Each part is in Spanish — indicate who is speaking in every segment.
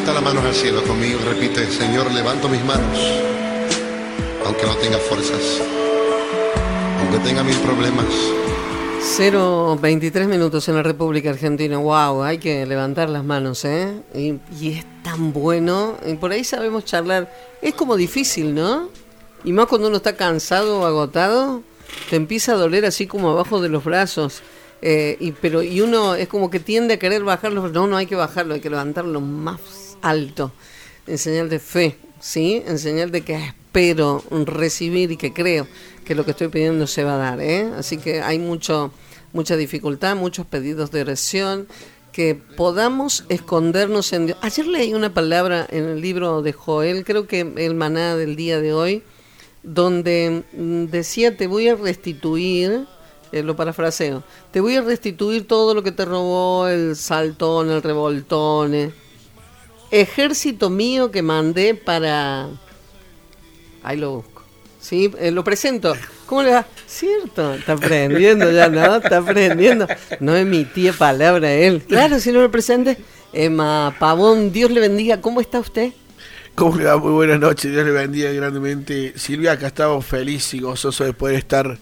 Speaker 1: Levanta las manos al cielo conmigo y repite, Señor, levanto mis manos, aunque no tenga fuerzas, aunque tenga mil problemas.
Speaker 2: 0.23 minutos en la República Argentina. Wow, hay que levantar las manos, ¿eh? Y, es tan bueno. Y por ahí sabemos charlar. Es como difícil, ¿no? Y más cuando uno está cansado o agotado, te empieza a doler así como abajo de los brazos. Eh, pero, y uno es como que tiende a querer bajarlo. No, no hay que bajarlo, hay que levantarlo más alto. En señal de fe, ¿sí? En señal de que espero recibir y que creo que lo que estoy pidiendo se va a dar, ¿eh? Así que hay mucho, mucha dificultad, muchos pedidos de oración, que podamos escondernos en Dios. Ayer leí una palabra en el libro de Joel, creo que el maná del día de hoy, donde mm, decía, te voy a restituir, eh, lo parafraseo, te voy a restituir todo lo que te robó el saltón, el revoltón, eh. Ejército mío que mandé para... Ahí lo busco. Sí, eh, lo presento. ¿Cómo le va? Cierto, está aprendiendo ya, ¿no? Está aprendiendo. No emitía palabra él. Claro, si no lo presente. Emma Pavón, Dios le bendiga. ¿Cómo está usted?
Speaker 3: ¿Cómo le va? Muy buenas noches. Dios le bendiga grandemente. Silvia, acá estamos felices y gozosos de poder estar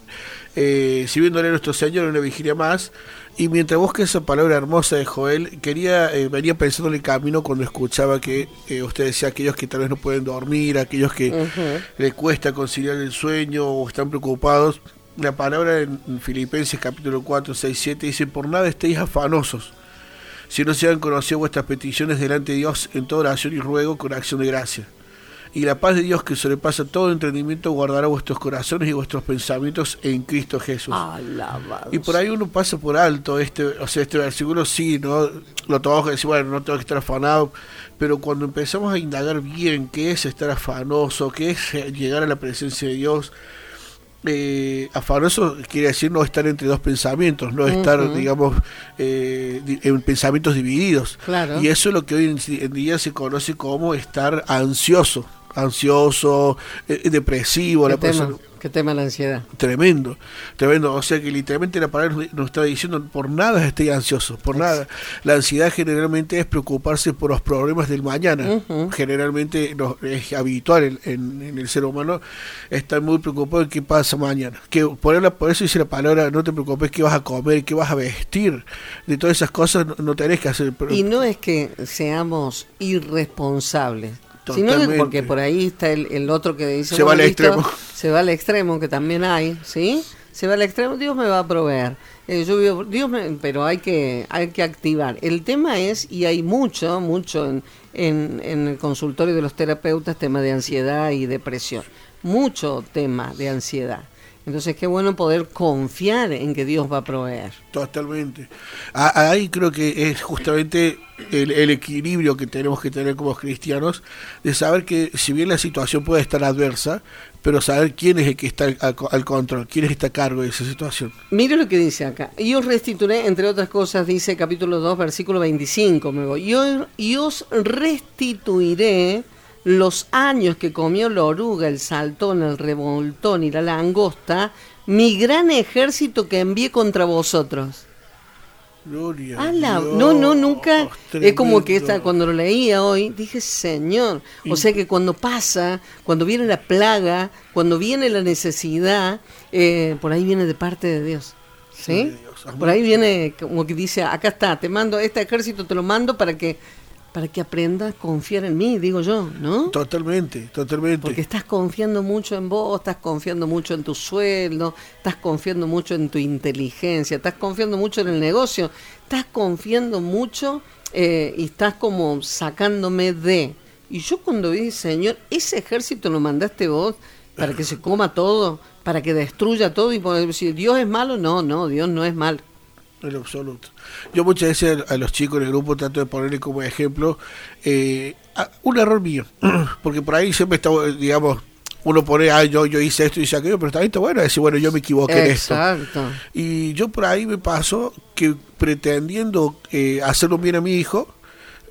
Speaker 3: eh, sirviéndole a nuestro Señor en una vigilia más. Y mientras busque esa palabra hermosa de Joel, quería, eh, venía pensando en el camino cuando escuchaba que eh, usted decía aquellos que tal vez no pueden dormir, aquellos que uh -huh. le cuesta conciliar el sueño o están preocupados. La palabra en Filipenses capítulo 4, 6, 7 dice, por nada estéis afanosos, si no se han conocido vuestras peticiones delante de Dios en toda oración y ruego con acción de gracia y la paz de Dios que sobrepasa todo entendimiento guardará vuestros corazones y vuestros pensamientos en Cristo Jesús.
Speaker 2: Alabados.
Speaker 3: Y por ahí uno pasa por alto este, o sea, este versículo sí, ¿no? Lo tomamos que decir, bueno, no tengo que estar afanado, pero cuando empezamos a indagar bien qué es estar afanoso, qué es llegar a la presencia de Dios, eh, afanoso quiere decir no estar entre dos pensamientos, no estar, uh -huh. digamos, eh, en pensamientos divididos.
Speaker 2: Claro.
Speaker 3: Y eso es lo que hoy en día se conoce como estar ansioso ansioso, eh, depresivo.
Speaker 2: ¿Qué
Speaker 3: la
Speaker 2: tema?
Speaker 3: persona,
Speaker 2: ¿Qué tema la ansiedad?
Speaker 3: Tremendo, tremendo. O sea que literalmente la palabra nos está diciendo por nada esté ansioso, por nada. La ansiedad generalmente es preocuparse por los problemas del mañana.
Speaker 2: Uh -huh.
Speaker 3: Generalmente no, es habitual en, en, en, el ser humano estar muy preocupado en qué pasa mañana. Que por, la, por eso dice la palabra, no te preocupes qué vas a comer, qué vas a vestir. De todas esas cosas no, no tenés que hacer.
Speaker 2: Y no es que seamos irresponsables Sino porque por ahí está el, el otro que dice...
Speaker 3: Se va al extremo.
Speaker 2: Se va al extremo, que también hay, ¿sí? Se va al extremo, Dios me va a proveer. Eh, yo vivo, Dios me, pero hay que, hay que activar. El tema es, y hay mucho, mucho en, en, en el consultorio de los terapeutas, tema de ansiedad y depresión. Mucho tema de ansiedad. Entonces, qué bueno poder confiar en que Dios va a proveer.
Speaker 3: Totalmente. Ahí creo que es justamente el, el, equilibrio que tenemos que tener como cristianos, de saber que si bien la situación puede estar adversa, pero saber quién es el que está al, al control, quién está a cargo de esa situación.
Speaker 2: Mire lo que dice acá. Y os restituiré, entre otras cosas, dice capítulo 2, versículo 25, me voy. Y os, y os restituiré los años que comió la oruga, el saltón, el revoltón y la langosta, mi gran ejército que envié contra vosotros.
Speaker 3: Gloria
Speaker 2: Ala,
Speaker 3: Dios,
Speaker 2: no, no, nunca.
Speaker 3: tremendo.
Speaker 2: Es como que esta, cuando lo leía hoy, dije, Señor. O sea que cuando pasa, cuando viene la plaga, cuando viene la necesidad, eh, por ahí viene de parte de Dios. ¿Sí?
Speaker 3: de Dios.
Speaker 2: Por ahí viene como que dice, acá está, te mando, este ejército te lo mando para que para que aprendas a confiar en mí, digo yo, ¿no?
Speaker 3: Totalmente, totalmente.
Speaker 2: Porque estás confiando mucho en vos, estás confiando mucho en tu sueldo, estás confiando mucho en tu inteligencia, estás confiando mucho en el negocio, estás confiando mucho eh, y estás como sacándome de. Y yo cuando vi, Señor, ese ejército lo mandaste vos para que se coma todo, para que destruya todo y decir, Dios es malo, no, no, Dios no es malo.
Speaker 3: En lo absoluto. Yo muchas veces a los chicos en el grupo trato de ponerle como ejemplo eh, un error mío, porque por ahí siempre está, digamos, uno pone, ah, yo, yo hice esto y hice aquello, pero también está bueno decir, bueno, yo me equivoqué
Speaker 2: Exacto.
Speaker 3: en esto. Y yo por ahí me paso que pretendiendo eh, hacerlo bien a mi hijo,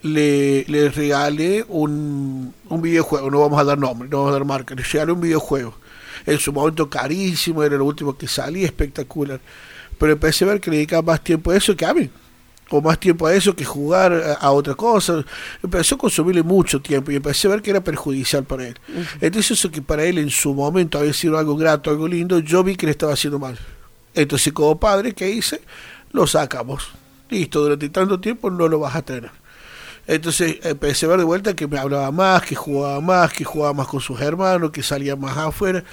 Speaker 3: le, le regalé un, un videojuego, no vamos a dar nombre, no vamos a dar marca, le regalé un videojuego. En su momento carísimo, era lo último que salía, espectacular pero empecé a ver que le dedicaba más tiempo a eso que a mí. o más tiempo a eso que jugar a, a otra cosa. Empezó a consumirle mucho tiempo y empecé a ver que era perjudicial para él. Entonces eso que para él en su momento había sido algo grato, algo lindo, yo vi que le estaba haciendo mal. Entonces como padre, ¿qué hice? Lo sacamos. Listo, durante tanto tiempo no lo vas a tener. Entonces empecé a ver de vuelta que me hablaba más, que jugaba más, que jugaba más con sus hermanos, que salía más afuera.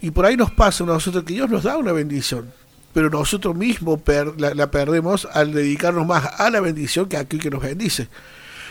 Speaker 3: Y por ahí nos pasa a nosotros que Dios nos da una bendición, pero nosotros mismos per- la, la perdemos al dedicarnos más a la bendición que a aquel que nos bendice.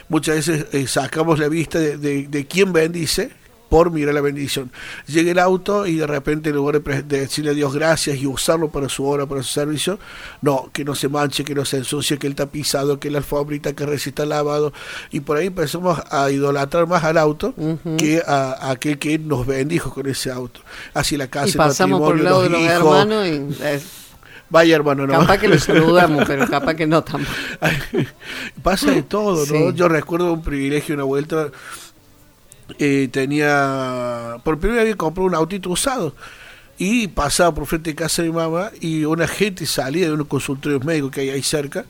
Speaker 3: Muchas veces eh, sacamos la vista de, de, de quién bendice por mirar la bendición. Llega el auto y de repente en lugar de, de decirle a Dios gracias y usarlo para su obra, para su servicio, no, que no se manche, que no se ensucie, que el tapizado, que la alfombrita, que resista lavado. Y por ahí empezamos a idolatrar más al auto que a, a aquel que nos bendijo con ese auto. Así la casa,
Speaker 2: Y
Speaker 3: el
Speaker 2: pasamos por el lado de los
Speaker 3: hijos.
Speaker 2: hermanos y
Speaker 3: Vaya hermano, no.
Speaker 2: capaz que los saludamos, pero capaz que no tampoco.
Speaker 3: Pasa de todo, ¿no?
Speaker 2: Sí.
Speaker 3: Yo recuerdo un privilegio, una vuelta, eh, tenía, por primera vez compré un autito usado y pasaba por frente de casa de mi mamá y una gente salía de unos consultorios médicos que hay ahí cerca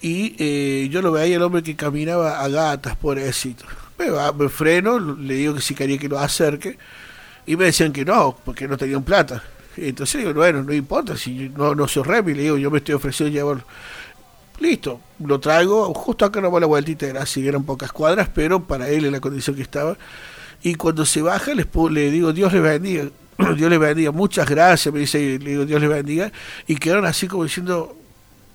Speaker 3: y eh, yo lo veía el hombre que caminaba a gatas, pobrecito. Me, va- me freno, le digo que si quería que lo acerque y me decían que no, porque no tenían plata. Entonces digo, bueno, no importa, si no, no soy remi, le digo, yo me estoy ofreciendo llevarlo. Listo, lo traigo, justo acá no va la vueltita, así, eran pocas cuadras, pero para él en la condición que estaba. Y cuando se baja, les le digo, Dios le bendiga, Dios le bendiga, muchas gracias, me dice, le digo, Dios le bendiga, y quedaron así como diciendo,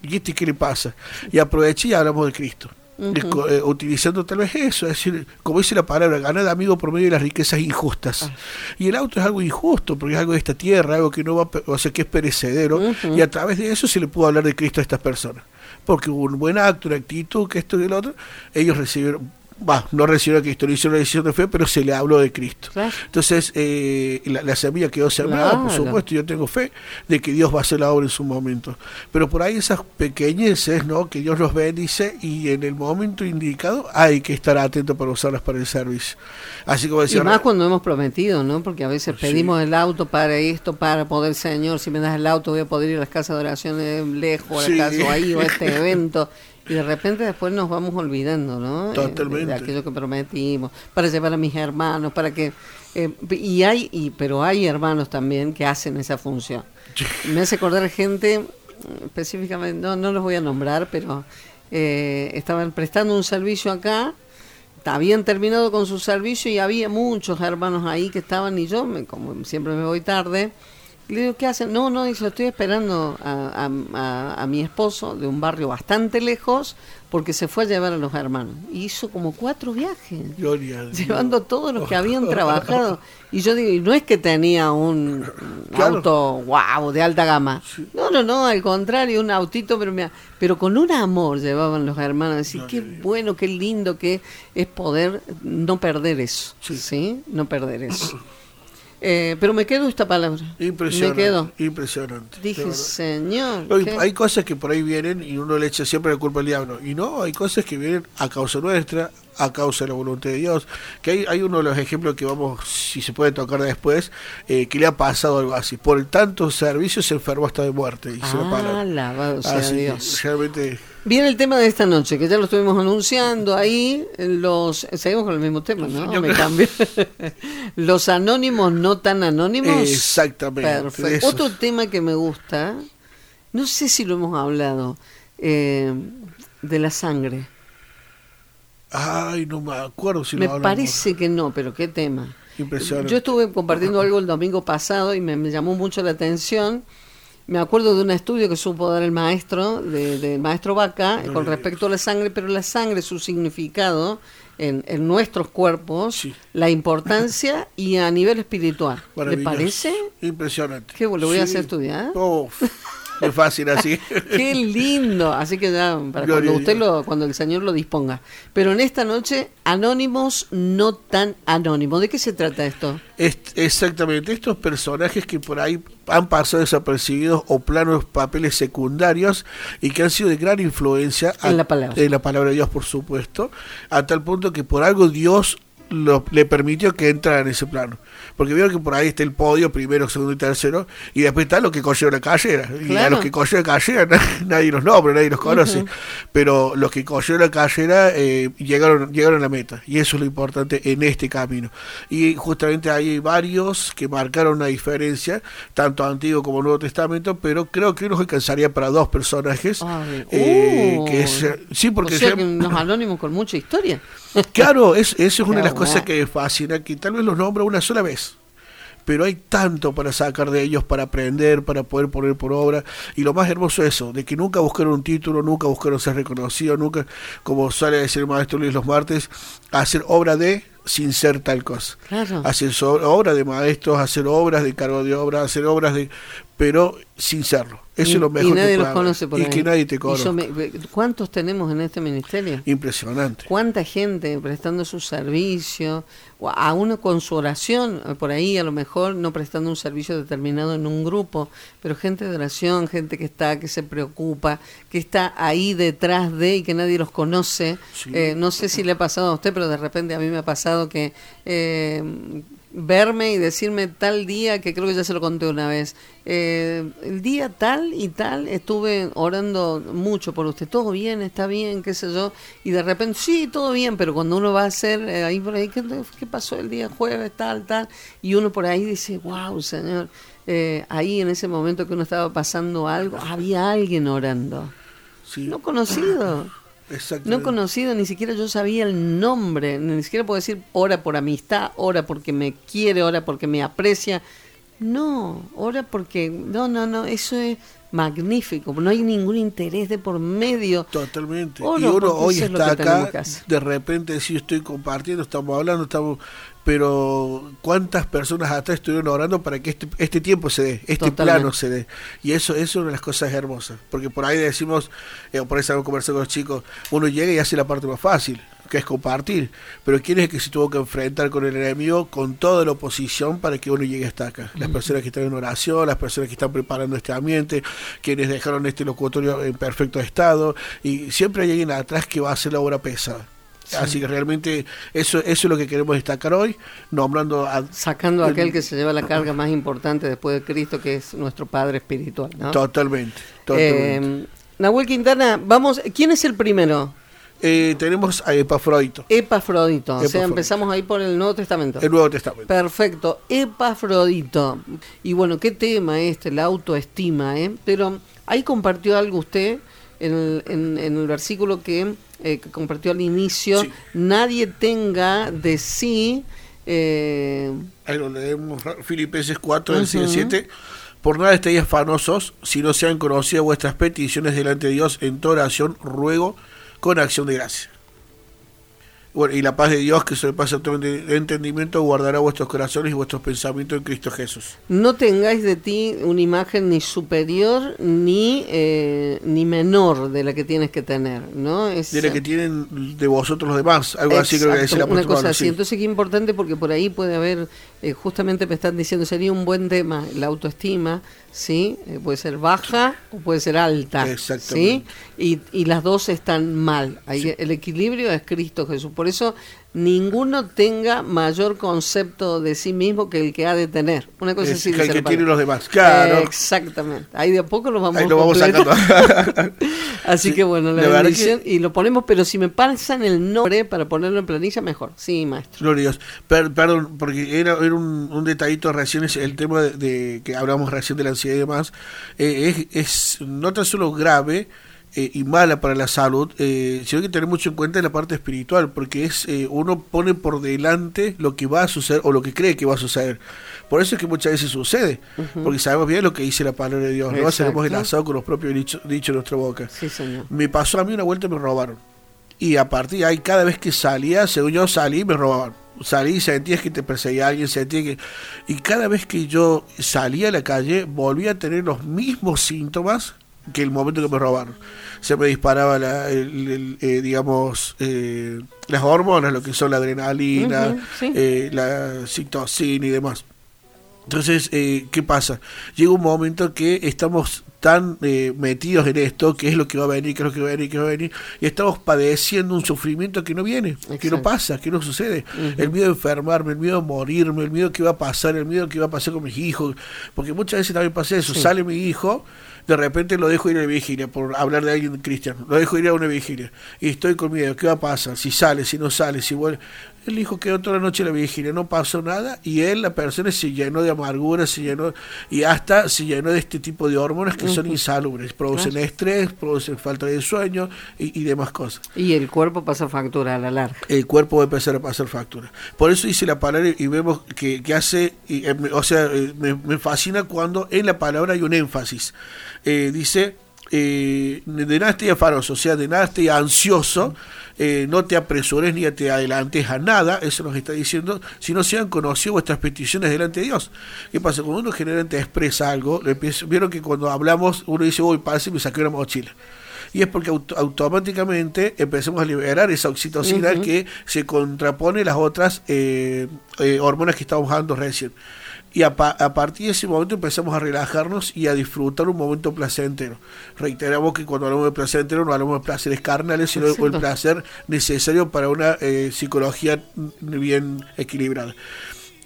Speaker 3: ¿y este qué le pasa? Y aproveché y hablamos de Cristo. Eh, utilizando tal vez eso, es decir, como dice la palabra, ganar amigo por medio de las riquezas injustas. Y el auto es algo injusto, porque es algo de esta tierra, algo que no va, o sea, que es perecedero, y a través de eso se le pudo hablar de Cristo a estas personas. Porque hubo un buen acto, una actitud, que esto y el otro, ellos recibieron, va, no recibieron a Cristo, no hicieron una decisión de fe, pero se le habló de Cristo.
Speaker 2: Claro.
Speaker 3: Entonces, eh, la, la semilla quedó sembrada, por supuesto, yo tengo fe de que Dios va a hacer la obra en su momento. Pero por ahí esas pequeñeces, ¿no? Que Dios nos bendice y en el momento indicado hay que estar atento para usarlas para el servicio. Así como
Speaker 2: Y
Speaker 3: decía,
Speaker 2: más cuando hemos prometido, ¿no? Porque a veces
Speaker 3: Sí.
Speaker 2: pedimos el auto para esto, para poder, Señor, si me das el auto voy a poder ir a las casas de oración de lejos, a
Speaker 3: Sí.
Speaker 2: la casa o ahí, o a este evento. Y de repente después nos vamos olvidando, ¿no? Eh,
Speaker 3: Totalmente.
Speaker 2: De, aquello que prometimos, para llevar a mis hermanos, para que... eh, y hay, y, pero hay hermanos también que hacen esa función. Me hace acordar gente, mm, específicamente, no, no los voy a nombrar, pero eh, estaban prestando un servicio acá, habían terminado con su servicio y había muchos hermanos ahí que estaban y yo, me, como siempre me voy tarde, le digo, ¿qué hacen? No, no, dice, estoy esperando a, a- a- a mi esposo de un barrio bastante lejos porque se fue a llevar a los hermanos. Y hizo como cuatro viajes
Speaker 3: Gloria
Speaker 2: llevando todos los que habían trabajado. Y yo digo, y no es que tenía un,
Speaker 3: Claro.
Speaker 2: auto wow de alta gama. No, no, no, al contrario, un autito, pero mira, pero con un amor llevaban los hermanos. Decir, qué bueno, qué lindo que es poder no perder eso. Sí, no perder eso. Eh, pero me quedo esta palabra.
Speaker 3: Impresionante.
Speaker 2: Me quedo.
Speaker 3: Impresionante.
Speaker 2: Dije. Señor.
Speaker 3: Hay cosas que por ahí vienen y uno le echa siempre la culpa al diablo. Y no, hay cosas que vienen a causa nuestra, a causa de la voluntad de Dios. Que hay, hay uno de los ejemplos que vamos, si se puede tocar después, eh, que le ha pasado algo así. Por el tanto servicio se enfermó hasta de muerte. Dice la
Speaker 2: Ah,
Speaker 3: palabra.
Speaker 2: alabado sea
Speaker 3: Así
Speaker 2: Dios.
Speaker 3: realmente
Speaker 2: Viene el tema de esta noche, que ya lo estuvimos anunciando ahí. Los Seguimos con el mismo tema, ¿no?
Speaker 3: Yo
Speaker 2: Me
Speaker 3: creo-
Speaker 2: cambio. los anónimos no tan anónimos.
Speaker 3: Exactamente,
Speaker 2: Perfecto. Otro tema que me gusta, no sé si lo hemos hablado, eh, de la sangre.
Speaker 3: Ay, no me acuerdo si
Speaker 2: me
Speaker 3: lo hablamos.
Speaker 2: parece que no, pero qué tema.
Speaker 3: Impresionante.
Speaker 2: Yo estuve compartiendo algo el domingo pasado y me, me llamó mucho la atención. Me acuerdo de un estudio que supo dar el maestro, de- del maestro Vaca, con respecto a la sangre, pero la sangre, su significado en, en nuestros cuerpos,
Speaker 3: Sí.
Speaker 2: la importancia y a nivel espiritual. ¿Le parece?
Speaker 3: Impresionante.
Speaker 2: ¿Qué, lo voy a hacer estudiar?
Speaker 3: Uf, es fácil así.
Speaker 2: Qué lindo. Así que ya, para
Speaker 3: Gloria
Speaker 2: cuando usted lo, cuando el Señor lo disponga. Pero en esta noche, anónimos no tan anónimos. ¿De qué se trata esto?
Speaker 3: Est- exactamente, estos personajes que por ahí han pasado desapercibidos o planos papeles secundarios y que han sido de gran influencia
Speaker 2: En la palabra.
Speaker 3: en la palabra de Dios, por supuesto, a tal punto que por algo Dios lo- le permitió que entrara en ese plano. Porque vieron que por ahí está el podio, primero, segundo y tercero, y después está los que cogieron la carrera. Y a los que cogieron la carrera na- nadie los nombra, nadie los conoce. Pero los que cogieron la carrera eh, llegaron, llegaron a la meta. Y eso es lo importante en este camino. Y justamente hay varios que marcaron una diferencia, tanto Antiguo como Nuevo Testamento, pero creo que nos alcanzaría para dos personajes. Eh, que es, sí, porque
Speaker 2: o sea
Speaker 3: ya-
Speaker 2: que unos anónimos con mucha historia.
Speaker 3: Claro, es, eso es una de las cosas que me fascina, que tal vez los nombra una sola vez. Pero hay tanto para sacar de ellos, para aprender, para poder poner por obra. Y lo más hermoso es eso, de que nunca buscaron un título, nunca buscaron ser reconocidos, nunca, como suele decir el maestro Luis los martes, hacer obra de sin ser tal cosa.
Speaker 2: Claro.
Speaker 3: Hacer so- obra de maestros, hacer obras de cargo de obra, hacer obras de... pero sin serlo. Eso
Speaker 2: y,
Speaker 3: es lo mejor
Speaker 2: y nadie
Speaker 3: que
Speaker 2: los conoce por
Speaker 3: Y
Speaker 2: ahí.
Speaker 3: que nadie te conoce.
Speaker 2: ¿Cuántos tenemos en este ministerio?
Speaker 3: Impresionante.
Speaker 2: ¿Cuánta gente prestando su servicio? A uno con su oración, eh, por ahí a lo mejor no prestando un servicio determinado en un grupo, pero gente de oración, gente que está, que se preocupa, que está ahí detrás de y que nadie los conoce.
Speaker 3: Sí.
Speaker 2: Eh, no sé si le ha pasado a usted, pero de repente a mí me ha pasado que eh, verme y decirme tal día, que creo que ya se lo conté una vez, eh, el día tal y tal estuve orando mucho por usted, todo bien, está bien, qué sé yo, y de repente, sí, todo bien, pero cuando uno va a hacer eh, ahí por ahí, ¿qué, qué pasó el día jueves, tal, tal? Y uno por ahí dice, wow, Señor, eh, ahí en ese momento que uno estaba pasando algo, había alguien orando,
Speaker 3: Sí,
Speaker 2: no conocido. No conocido, ni siquiera yo sabía el nombre, ni siquiera puedo decir ora por amistad, ora porque me quiere, ora porque me aprecia. No, ora porque, no, no, no, eso es magnífico, no hay ningún interés de por medio.
Speaker 3: Totalmente.
Speaker 2: Oro,
Speaker 3: y uno hoy
Speaker 2: es
Speaker 3: está acá, de repente sí estoy compartiendo, estamos hablando, estamos pero cuántas personas atrás estuvieron orando para que este, este tiempo se dé, este
Speaker 2: Totalmente.
Speaker 3: plano se dé. Y eso, eso es una de las cosas hermosas, porque por ahí decimos, eh, por ahí estamos conversando con los chicos, uno llega y hace la parte más fácil, que es compartir, pero ¿quién es el que se tuvo que enfrentar con el enemigo, con toda la oposición para que uno llegue hasta acá? Las personas que están en oración, las personas que están preparando este ambiente, quienes dejaron este locutorio en perfecto estado, y siempre hay alguien atrás que va a hacer la obra pesada. Así que realmente eso, eso es lo que queremos destacar hoy, nombrando a
Speaker 2: Sacando a aquel que se lleva la carga más importante después de Cristo, que es nuestro Padre Espiritual. ¿no?
Speaker 3: totalmente. totalmente.
Speaker 2: Eh, Nahuel Quintana, vamos, ¿quién es el primero?
Speaker 3: Eh, tenemos a Epafrodito,
Speaker 2: Epafrodito, o sea, empezamos ahí por el Nuevo Testamento.
Speaker 3: el Nuevo Testamento.
Speaker 2: Perfecto, Epafrodito. Y bueno, qué tema este, la autoestima, ¿eh? Pero ahí compartió algo usted en el, en, en el versículo que, eh, que compartió al inicio,
Speaker 3: Sí.
Speaker 2: nadie tenga de sí... eh,
Speaker 3: Ahí lo leemos, Filipenses 4, del. 6 al 7. Por nada estéis afanosos, si no sean conocidas vuestras peticiones delante de Dios en toda oración, ruego con acción de gracia. Bueno, y la paz de Dios, que sobrepasa todo ente- entendimiento, guardará vuestros corazones y vuestros pensamientos en Cristo Jesús.
Speaker 2: no tengáis de ti una imagen ni superior ni, eh, ni menor de la que tienes que tener, ¿no? Es,
Speaker 3: Diré que tienen de vosotros los demás, algo así creo que
Speaker 2: Exacto,
Speaker 3: dice la
Speaker 2: una cosa así.
Speaker 3: sí.
Speaker 2: Entonces, qué importante porque por ahí puede haber, eh, justamente me están diciendo, sería un buen tema la autoestima, ¿sí? Eh, puede ser baja o puede ser alta, ¿sí?
Speaker 3: Exactamente.
Speaker 2: Y, y las dos están mal. Ahí El equilibrio es Cristo Jesús. Por eso, ninguno tenga mayor concepto de sí mismo que el que ha de tener. Una cosa
Speaker 3: Es
Speaker 2: así
Speaker 3: que el que tiene los demás. Claro.
Speaker 2: Exactamente. Ahí de a poco lo vamos
Speaker 3: Ahí lo vamos sacando.
Speaker 2: Así
Speaker 3: Sí,
Speaker 2: que bueno, la, bendición y lo ponemos, pero si me pasan el nombre para ponerlo en planilla, mejor. Sí, maestro.
Speaker 3: Gloria Dios. Per- perdón, porque era, era un, un detallito recién, es el tema de, de que hablamos recién de la ansiedad y demás, eh, es, es no tan solo grave eh, y mala para la salud, eh, sino que tener mucho en cuenta la parte espiritual, porque es eh, uno pone por delante lo que va a suceder o lo que cree que va a suceder. Por eso es que muchas veces sucede, porque sabemos bien lo que dice la palabra de Dios, no hacemos el asado con los propios dichos de nuestra boca.
Speaker 2: Sí, señor.
Speaker 3: Me pasó a mí una vuelta y me robaron. Y a partir de ahí, cada vez que salía, según yo salí, me robaban. Salí, sentías que te perseguía alguien, sentías que... Y cada vez que yo salía a la calle, volvía a tener los mismos síntomas que el momento que me robaron. Se me disparaba, la, el- el, eh, digamos, eh, las hormonas, lo que son la adrenalina,
Speaker 2: sí.
Speaker 3: eh, la citocina y demás. Entonces, eh, ¿qué pasa? Llega un momento que estamos tan eh, metidos en esto, que es lo que va a venir, que es lo que va a venir, que va a venir, y estamos padeciendo un sufrimiento que no viene, que no pasa, que no sucede. El miedo a enfermarme, el miedo a morirme, el miedo que va a pasar, el miedo que va a pasar con mis hijos, porque muchas veces también pasa eso, sale mi hijo, de repente lo dejo ir a la vigilia, por hablar de alguien cristiano, lo dejo ir a una vigilia, y estoy con miedo, ¿qué va a pasar? Si sale, si no sale, si vuelve el hijo quedó toda la noche en la vigilia, no pasó nada y él, la persona, se llenó de amargura, se llenó y hasta se llenó de este tipo de hormonas que son insalubres, producen estrés, producen falta de sueño y, demás cosas.
Speaker 2: Y el cuerpo pasa factura a la larga.
Speaker 3: El cuerpo va a empezar a pasar factura. Por eso dice la palabra y vemos que, hace, eh, o sea, eh, me, fascina cuando en la palabra hay un énfasis. Eh, dice, de nada esté afaroso, o sea, de nada esté ansioso. Eh, no te apresures ni te adelantes a nada, eso nos está diciendo, si no se han conocido vuestras peticiones delante de Dios. ¿Qué pasa? Cuando uno generalmente expresa algo, vieron que cuando hablamos uno dice, voy, pase y me saqué una mochila y es porque automáticamente empecemos a liberar esa oxitocina que se contrapone a las otras eh, eh, hormonas que estamos hablando recién y a, partir de ese momento empezamos a relajarnos y a disfrutar un momento placentero. Reiteramos que cuando hablamos de placentero no hablamos de placeres carnales, sino del placer necesario para una eh, psicología bien equilibrada.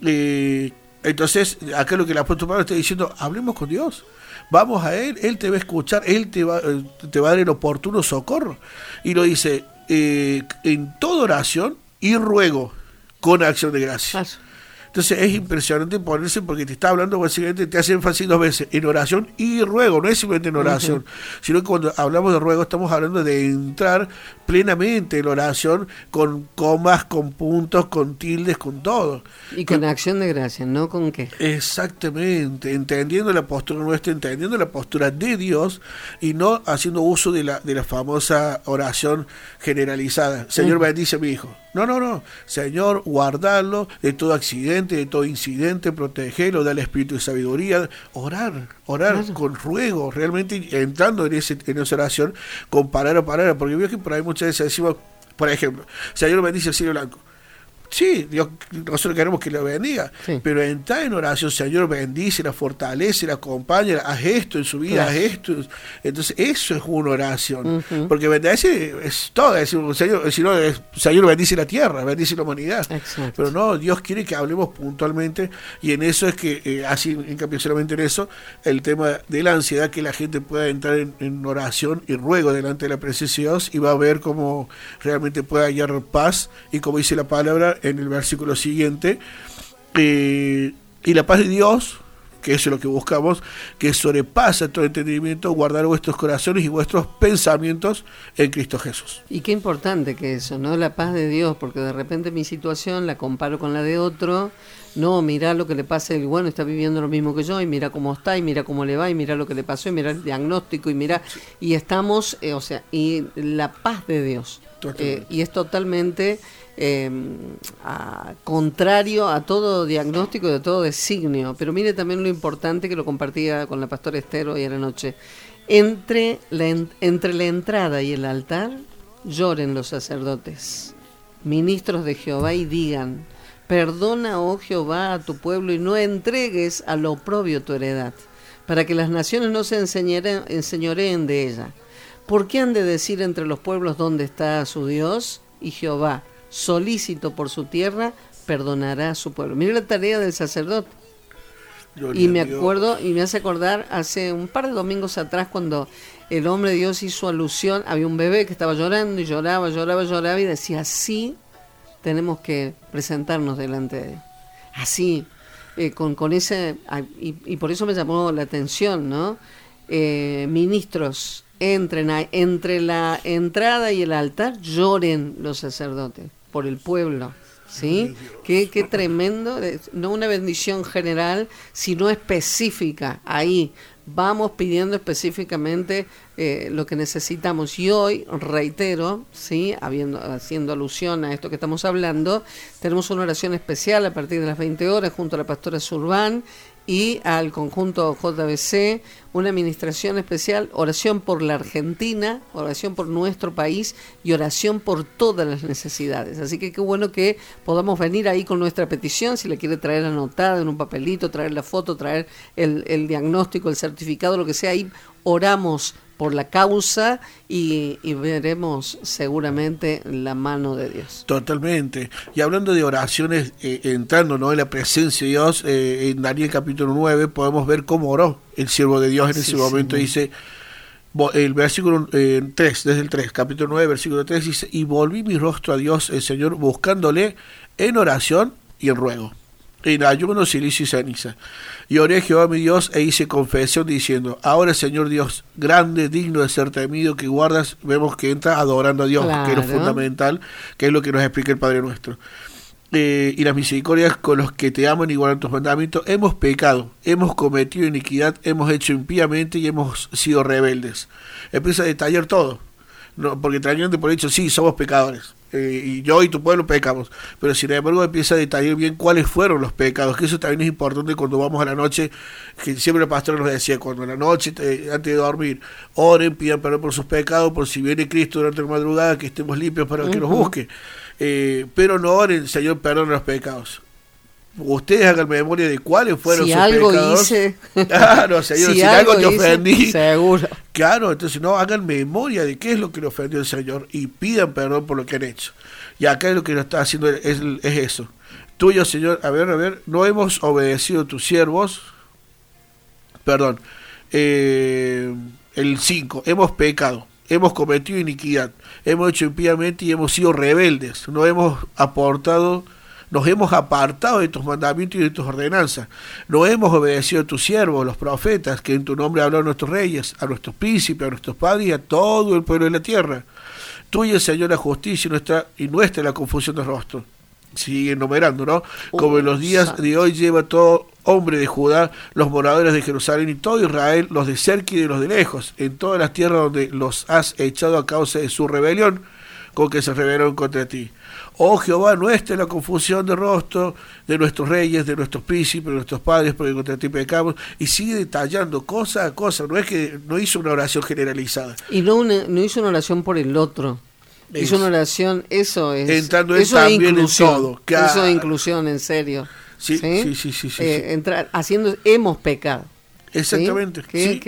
Speaker 3: Eh, entonces, acá lo que el apóstol Pablo está diciendo, hablemos con Dios. Vamos a Él, Él te va a escuchar, Él te va, eh, te va a dar el oportuno socorro. Y lo dice, en toda oración y ruego con acción de gracias. Entonces es impresionante ponerse porque te está hablando básicamente, te hace énfasis dos veces, en oración y ruego, no es simplemente en oración, sino que cuando hablamos de ruego estamos hablando de entrar plenamente en oración con comas, con puntos, con tildes, con todo.
Speaker 2: Y con, acción de gracia, ¿no con qué?
Speaker 3: Exactamente, entendiendo la postura nuestra, entendiendo la postura de Dios y no haciendo uso de la, de la famosa oración generalizada. Señor, bendice a mi hijo. No, no, no. Señor, guardarlo de todo accidente, de todo incidente, protegerlo, darle espíritu de sabiduría, orar, orar con ruego, realmente entrando en, ese, en esa oración con palabra a palabra, porque veo que por ahí muchas veces decimos, por ejemplo, Señor bendice el cielo blanco. Sí, Dios, nosotros queremos que lo bendiga, pero entrar en oración, Señor, bendice, la fortalece, la acompaña, haz esto en su vida, haz esto. Entonces, eso es una oración. Porque bendice es todo, es decir, Señor, si no, Señor bendice la tierra, bendice la humanidad. Pero no, Dios quiere que hablemos puntualmente y en eso es que, eh, así, en solamente en eso, el tema de la ansiedad, que la gente pueda entrar en, oración y ruego delante de la presencia de Dios y va a ver cómo realmente puede hallar paz y como dice la palabra, en el versículo siguiente. Eh, y la paz de Dios, que eso es lo que buscamos, que sobrepasa todo entendimiento, guardar vuestros corazones y vuestros pensamientos en Cristo Jesús.
Speaker 2: Y qué importante que eso, ¿no? La paz de Dios, porque de repente mi situación la comparo con la de otro. No, mira lo que le pasa, el bueno está viviendo lo mismo que yo, y mira cómo está, y mira cómo le va, y mira lo que le pasó, y mira el diagnóstico, y mira, y estamos, eh, o sea, y la paz de Dios. Eh, y es totalmente eh, contrario a todo diagnóstico de todo designio. Pero mire también lo importante que lo compartía con la pastora Esther hoy a la noche. Entre la, entre la entrada y el altar lloren los sacerdotes, ministros de Jehová, y digan, perdona, oh Jehová, a tu pueblo y no entregues a lo oprobio tu heredad, para que las naciones no se enseñoreen de ella. ¿Por qué han de decir entre los pueblos dónde está su Dios? Y Jehová, solícito por su tierra, perdonará a su pueblo. Mire la tarea del sacerdote. y me acuerdo, y me hace acordar hace un par de domingos atrás cuando el hombre de Dios hizo alusión, había un bebé que estaba llorando y lloraba, lloraba, lloraba y decía, así tenemos que presentarnos delante de él. Así, eh, con, con ese, y, por eso me llamó la atención, ¿no? Eh, ministros entren entre la entrada y el altar lloren los sacerdotes por el pueblo. ¿Sí? Qué, qué tremendo, no una bendición general, sino específica, ahí. Vamos pidiendo específicamente eh, lo que necesitamos. Y hoy, reitero, ¿sí? Habiendo, haciendo alusión a esto que estamos hablando, tenemos una oración especial a partir de las 20 horas junto a la pastora Surban y al conjunto JBC una administración especial, oración por la Argentina, oración por nuestro país y oración por todas las necesidades. Así que qué bueno que podamos venir ahí con nuestra petición, si la quiere traer anotada en un papelito, traer la foto, traer el, el diagnóstico, el certificado, lo que sea, ahí oramos por la causa y, veremos seguramente la mano de Dios.
Speaker 3: Totalmente. Y hablando de oraciones, eh, entrando ¿no? en la presencia de Dios, eh, en Daniel capítulo 9 podemos ver cómo oró el siervo de Dios en ese momento. Dice, el versículo 3, eh, desde el 3, capítulo 9, versículo 3, dice, y volví mi rostro a Dios, el Señor, buscándole en oración y en ruego en ayuno, silicio y ceniza. Y oré a Jehová mi Dios e hice confesión diciendo, ahora Señor Dios, grande, digno de ser temido, que guardas, vemos que entra adorando a Dios, que es lo fundamental, que es lo que nos explica el Padre nuestro. Eh, y las misericordias con los que te aman y guardan tus mandamientos, hemos pecado, hemos cometido iniquidad, hemos hecho impíamente y hemos sido rebeldes. Empieza a detallar todo, no, porque traían de por hecho, sí, somos pecadores eh, y yo y tu pueblo pecamos. Pero sin embargo empieza a detallar bien cuáles fueron los pecados, que eso también es importante cuando vamos a la noche, que siempre el pastor nos decía, cuando en la noche, antes de dormir, oren, pidan perdón por sus pecados, por si viene Cristo durante la madrugada, que estemos limpios para que nos busque. Eh, pero no oren, Señor, perdón los pecados ustedes hagan memoria de cuáles fueron
Speaker 2: si
Speaker 3: sus
Speaker 2: algo
Speaker 3: pecados.
Speaker 2: Hice,
Speaker 3: claro, señor, si, algo, te ofendí.
Speaker 2: Seguro.
Speaker 3: Claro, entonces no hagan memoria de qué es lo que le ofendió el Señor y pidan perdón por lo que han hecho. Y acá es lo que nos está haciendo es, es eso. Tuyo, Señor, a ver, a ver, no hemos obedecido a tus siervos. Perdón. Eh, el 5, hemos pecado hemos cometido iniquidad, hemos hecho impíamente y hemos sido rebeldes, no hemos aportado nos hemos apartado de tus mandamientos y de tus ordenanzas. No hemos obedecido a tus siervos, los profetas, que en tu nombre hablaron a nuestros reyes, a nuestros príncipes, a nuestros padres y a todo el pueblo de la tierra. Tuya, Señor, la justicia y nuestra, y nuestra la confusión de rostro. Sigue enumerando, ¿no? Como en los días de hoy lleva todo hombre de Judá, los moradores de Jerusalén y todo Israel, los de cerca y de los de lejos, en todas las tierras donde los has echado a causa de su rebelión, con que se rebelaron contra ti. Oh Jehová, nuestra la confusión de rostro de nuestros reyes, de nuestros príncipes, de nuestros padres, porque contra ti pecamos, y sigue detallando cosa a cosa, no es que no hizo una oración generalizada.
Speaker 2: Y no, no hizo una oración por el otro. Hizo una oración, eso es.
Speaker 3: Entrando eso también inclusión,
Speaker 2: Eso es inclusión, en serio.
Speaker 3: Sí, sí, sí, sí.
Speaker 2: Eh, entrar, haciendo, hemos pecado.
Speaker 3: Exactamente. ¿Qué,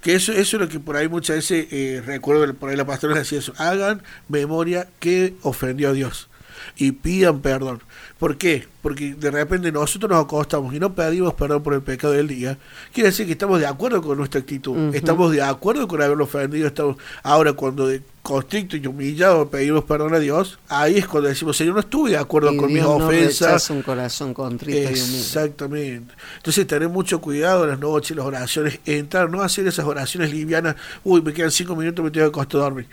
Speaker 3: que eso, eso es lo que por ahí muchas veces eh, recuerdo, por ahí la pastora decía eso, hagan memoria que ofendió a Dios y pidan perdón. ¿Por qué? Porque de repente nosotros nos acostamos y no pedimos perdón por el pecado del día. Quiere decir que estamos de acuerdo con nuestra actitud, estamos de acuerdo con haberlo ofendido. Estamos... Ahora, cuando de constricto y humillado pedimos perdón a Dios, ahí es cuando decimos, Señor, no estuve de acuerdo con mis ofensas.
Speaker 2: un corazón contrito
Speaker 3: Exactamente. Entonces, tener mucho cuidado en las noches, las oraciones, entrar, no hacer esas oraciones livianas, uy, me quedan cinco minutos, me tengo que acostar a dormir.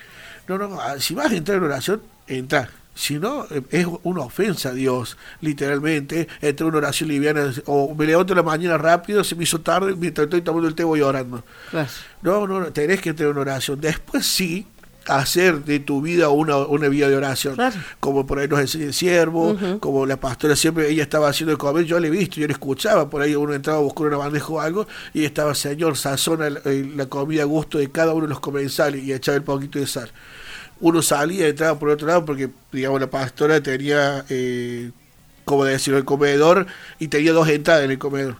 Speaker 3: No, no, si vas a entrar en oración, entra sino eh, es una ofensa a Dios, literalmente, entre una oración liviana, o me levanto en la mañana rápido, se me hizo tarde, mientras estoy tomando el té voy orando. No, no, tenés que tener una oración. Después sí, hacer de tu vida una, una vida de oración. Como por ahí nos enseña el siervo, como la pastora siempre, ella estaba haciendo el comer, yo le he visto, yo le escuchaba, por ahí uno entraba a buscar una bandeja o algo, y estaba, Señor, sazona la, la comida a gusto de cada uno de los comensales y echaba el poquito de sal. Uno salía y entraba por otro lado porque, digamos, la pastora tenía, eh, como decirlo, el comedor y tenía dos entradas en el comedor.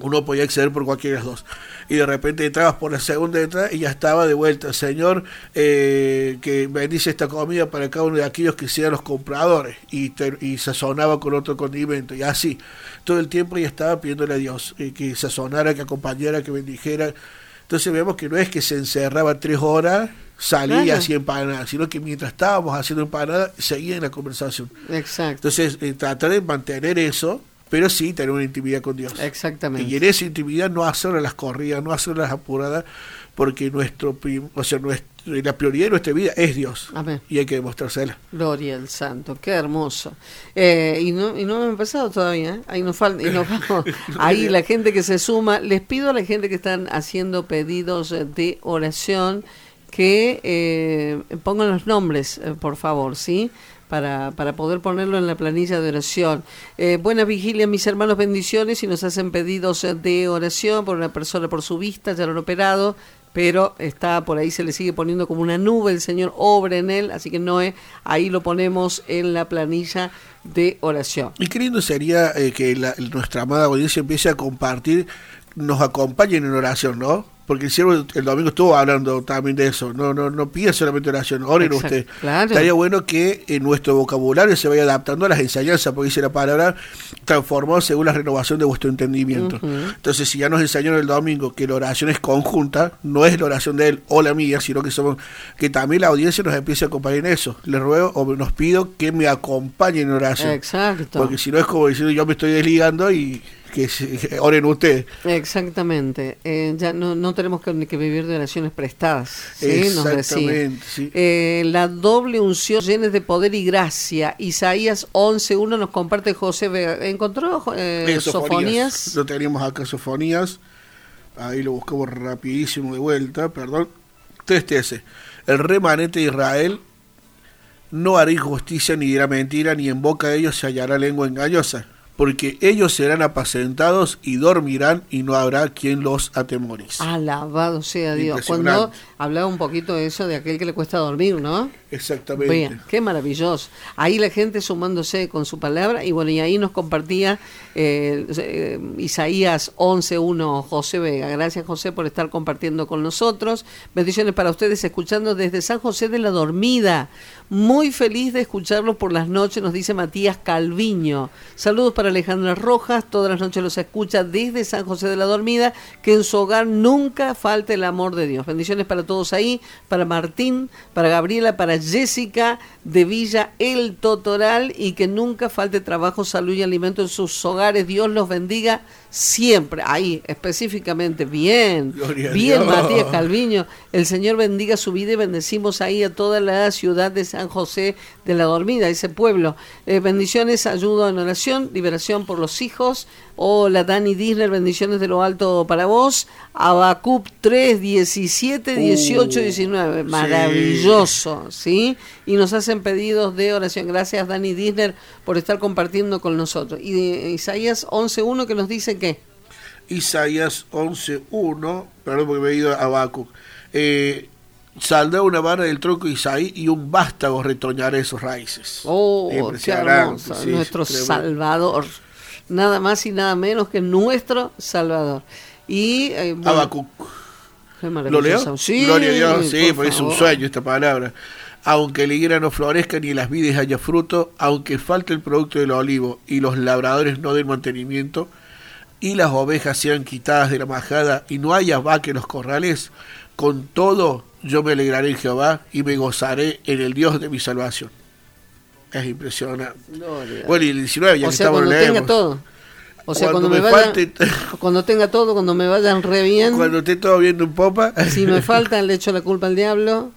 Speaker 3: Uno podía acceder por cualquiera de las dos. Y de repente entrabas por la segunda entrada y ya estaba de vuelta. Señor, eh, que bendice esta comida para cada uno de aquellos que sean los compradores. Y, y sazonaba con otro condimento. Y así, todo el tiempo ya estaba pidiéndole a Dios eh, que sazonara, que acompañara, que bendijera. Entonces vemos que no es que se encerraba tres horas salía y hacía empanadas, sino que mientras estábamos haciendo empanadas, seguía en la conversación.
Speaker 2: Exacto.
Speaker 3: Entonces, eh, tratar de mantener eso, pero sí tener una intimidad con Dios.
Speaker 2: Exactamente.
Speaker 3: Y en esa intimidad no hacer las corridas, no hacer las apuradas, porque nuestro, o sea, nuestro, la prioridad de nuestra vida es Dios.
Speaker 2: Amén.
Speaker 3: Y hay que demostrársela.
Speaker 2: Gloria al Santo, qué hermoso. Eh, y, no, y no hemos empezado todavía, ¿eh? ahí nos falta, y nos ahí la gente que se suma, les pido a la gente que están haciendo pedidos de oración, que eh, pongan los nombres, eh, por favor, ¿sí? Para, para poder ponerlo en la planilla de oración. Eh, buenas vigilias, mis hermanos, bendiciones y nos hacen pedidos de oración por una persona por su vista, ya lo han operado, pero está por ahí, se le sigue poniendo como una nube, el Señor obra en él, así que Noé, ahí lo ponemos en la planilla de oración.
Speaker 3: Y qué sería eh, que la- nuestra amada audiencia empiece a compartir, nos acompañen en oración, ¿no? Porque el siervo el domingo estuvo hablando también de eso. No, no, no pida solamente oración, oren
Speaker 2: Exacto,
Speaker 3: usted.
Speaker 2: claro.
Speaker 3: Estaría bueno que en nuestro vocabulario se vaya adaptando a las enseñanzas, porque dice la palabra transformado según la renovación de vuestro entendimiento. Entonces, si ya nos enseñaron el domingo que la oración es conjunta, no es la oración de él o la mía, sino que somos que también la audiencia nos empiece a acompañar en eso. Les ruego o nos pido que me acompañen en oración.
Speaker 2: Exacto.
Speaker 3: Porque si no es como diciendo yo me estoy desligando y que, que oren ustedes.
Speaker 2: Exactamente. Eh, ya no, no tenemos que, que vivir de oraciones prestadas. ¿sí? Nos.
Speaker 3: Exactamente, sí.
Speaker 2: Eh, la doble unción llena de poder y gracia. Isaías 11.1 nos comparte José. ¿Encontró eh,
Speaker 3: Eh,
Speaker 2: Sofonías?
Speaker 3: Lo teníamos acá, Sofonías. Ahí lo buscamos rapidísimo de vuelta, perdón. 3.13. El remanente de Israel no hará injusticia ni dirá mentira, ni en boca de ellos se hallará lengua engañosa. Porque ellos serán apacentados y dormirán y no habrá quien los atemorice.
Speaker 2: Alabado sea Dios. Cuando hablaba un poquito de eso, de aquel que le cuesta dormir, ¿no?
Speaker 3: Exactamente.
Speaker 2: Bien, qué maravilloso. Ahí la gente sumándose con su palabra y bueno, y ahí nos compartía eh, eh, Isaías 11.1 José Vega. Gracias José por estar compartiendo con nosotros. Bendiciones para ustedes escuchando desde San José de la Dormida. Muy feliz de escucharlos por las noches, nos dice Matías Calviño. Saludos para Alejandra Rojas, todas las noches los escucha desde San José de la Dormida, que en su hogar nunca falte el amor de Dios. Bendiciones para todos ahí, para Martín, para Gabriela, para Jessica de Villa El Totoral y que nunca falte trabajo, salud y alimento en sus hogares. Dios los bendiga siempre. Ahí, específicamente. Bien,
Speaker 3: Gloria
Speaker 2: bien. Matías Calviño. El Señor bendiga su vida y bendecimos ahí a toda la ciudad de San José de la Dormida, ese pueblo. Eh, bendiciones, ayuda en oración, liberación por los hijos. Hola, Dani Disney, bendiciones de lo alto para vos. Abacup 3, 17, 18,
Speaker 3: Uh,
Speaker 2: 19.
Speaker 3: sí.
Speaker 2: Maravilloso, ¿sí? Y nos hacen pedidos de oración. Gracias, Dani Disney, por estar compartiendo con nosotros. Y de Isaías 11.1 que nos dice que...
Speaker 3: Isaías 11.1, perdón porque me he ido a Habacuc. Eh, saldrá una vara del tronco de Isaí y un vástago retoñará sus raíces.
Speaker 2: Oh, qué
Speaker 3: Impresionante,
Speaker 2: hermoso.
Speaker 3: sí,
Speaker 2: nuestro. Salvador. Nada más y nada menos que nuestro Salvador. Y eh, bueno,
Speaker 3: Habacuc.
Speaker 2: qué
Speaker 3: ¿Lo leo?
Speaker 2: Sí,
Speaker 3: Gloria a Dios, sí,
Speaker 2: por
Speaker 3: porque es un sueño esta palabra. Aunque la higuera no florezca ni las vides haya fruto, aunque falte el producto del olivo y los labradores no den mantenimiento, y las ovejas sean quitadas de la majada y no haya vaca en los corrales, con todo yo me alegraré en Jehová y me gozaré en el Dios de mi salvación. Es impresionante. Bueno, y el 19 ya
Speaker 2: o
Speaker 3: que
Speaker 2: sea,
Speaker 3: estamos
Speaker 2: cuando tenga todo. O sea,
Speaker 3: Cuando
Speaker 2: cuando, me,
Speaker 3: me
Speaker 2: vaya,
Speaker 3: falte-
Speaker 2: cuando tenga todo, cuando me vayan re bien,
Speaker 3: Cuando esté todo viendo en popa.
Speaker 2: si me falta, le echo la culpa al diablo.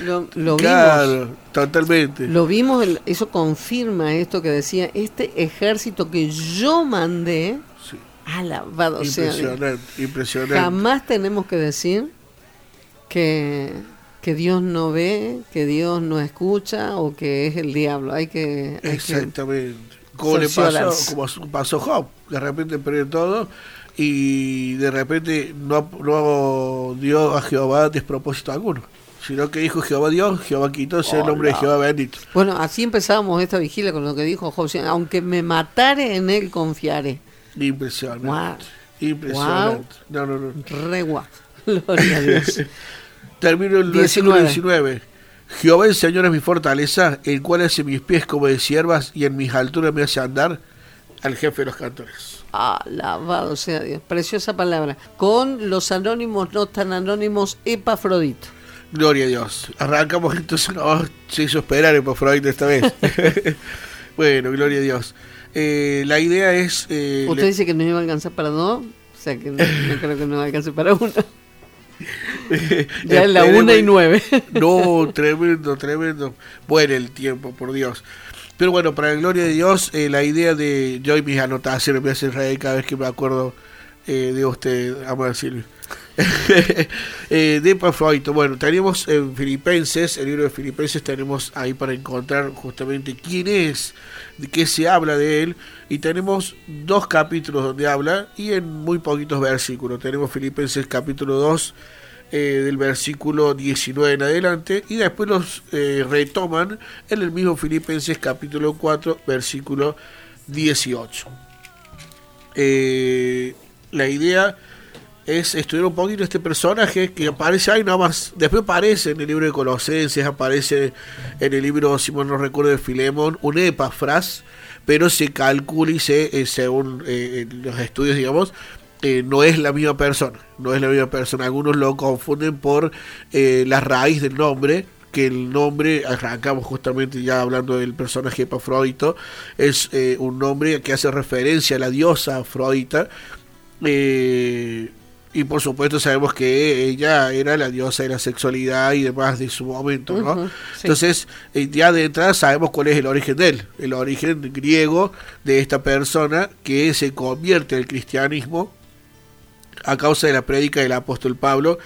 Speaker 2: Lo, lo vimos.
Speaker 3: claro, totalmente.
Speaker 2: Lo vimos, eso confirma esto que decía, este ejército que yo mandé. Alabado sea.
Speaker 3: Impresionante, impresionante.
Speaker 2: Jamás tenemos que decir que, que Dios no ve, que Dios no escucha o que es el diablo. Hay que... hay que-
Speaker 3: Exactamente. Como le pasó, como pasó Job, de repente perdió todo y de repente no, no dio a Jehová despropósito alguno, sino que dijo Jehová Dios, Jehová quitó, el nombre de
Speaker 2: Hola.
Speaker 3: Jehová bendito.
Speaker 2: Bueno, así empezábamos esta vigilia con lo que dijo Job. Aunque me matare, en él confiaré.
Speaker 3: Impresionante. Impresionante. No, no, no.
Speaker 2: Re guau. Gloria a Dios.
Speaker 3: Termino el
Speaker 2: 19.
Speaker 3: versículo 19. Jehová el Señor es mi fortaleza, el cual hace mis pies como de siervas y en mis alturas me hace andar al jefe de los cantores.
Speaker 2: Alabado sea Dios. Preciosa palabra. Con los anónimos, no tan anónimos, Epafrodito.
Speaker 3: Gloria a Dios. Arrancamos entonces, no, se hizo esperar Freud esta vez. bueno, gloria a Dios. Eh, la idea es... eh,
Speaker 2: Usted
Speaker 3: le-
Speaker 2: dice que no iba a alcanzar para dos, o sea que no, no creo que no alcance para uno. Ya es la una y nueve.
Speaker 3: No, tremendo, tremendo. Bueno el tiempo, por Dios. Pero bueno, para la gloria de Dios, eh, la idea de yo y mis anotaciones me hacen reír cada vez que me acuerdo eh, de usted, amada Silvia. eh, de Epafrodito. Bueno, tenemos en Filipenses, el libro de Filipenses, tenemos ahí para encontrar justamente quién es, de qué se habla de él, y tenemos dos capítulos donde habla y en muy poquitos versículos. Tenemos Filipenses capítulo 2 eh, del versículo 19 en adelante y después los eh, retoman en el mismo Filipenses capítulo 4 versículo 18. Eh, la idea es estudiar un poquito este personaje que aparece ahí nada más. Después aparece en el libro de Colosenses, aparece en el libro, si no recuerdo, de Filemón, un epafras, pero se calcula y se, según los estudios, digamos, eh, no es la misma persona, no es la misma persona. Algunos lo confunden por eh, la raíz del nombre, que el nombre, arrancamos justamente ya hablando del personaje Epafrodito, es eh, un nombre que hace referencia a la diosa Afrodita. Y por supuesto sabemos que ella era la diosa de la sexualidad y demás de su momento, ¿no? Entonces, ya de entrada sabemos cuál es el origen de él, el origen griego de esta persona que se convierte el cristianismo a causa de la prédica del apóstol Pablo.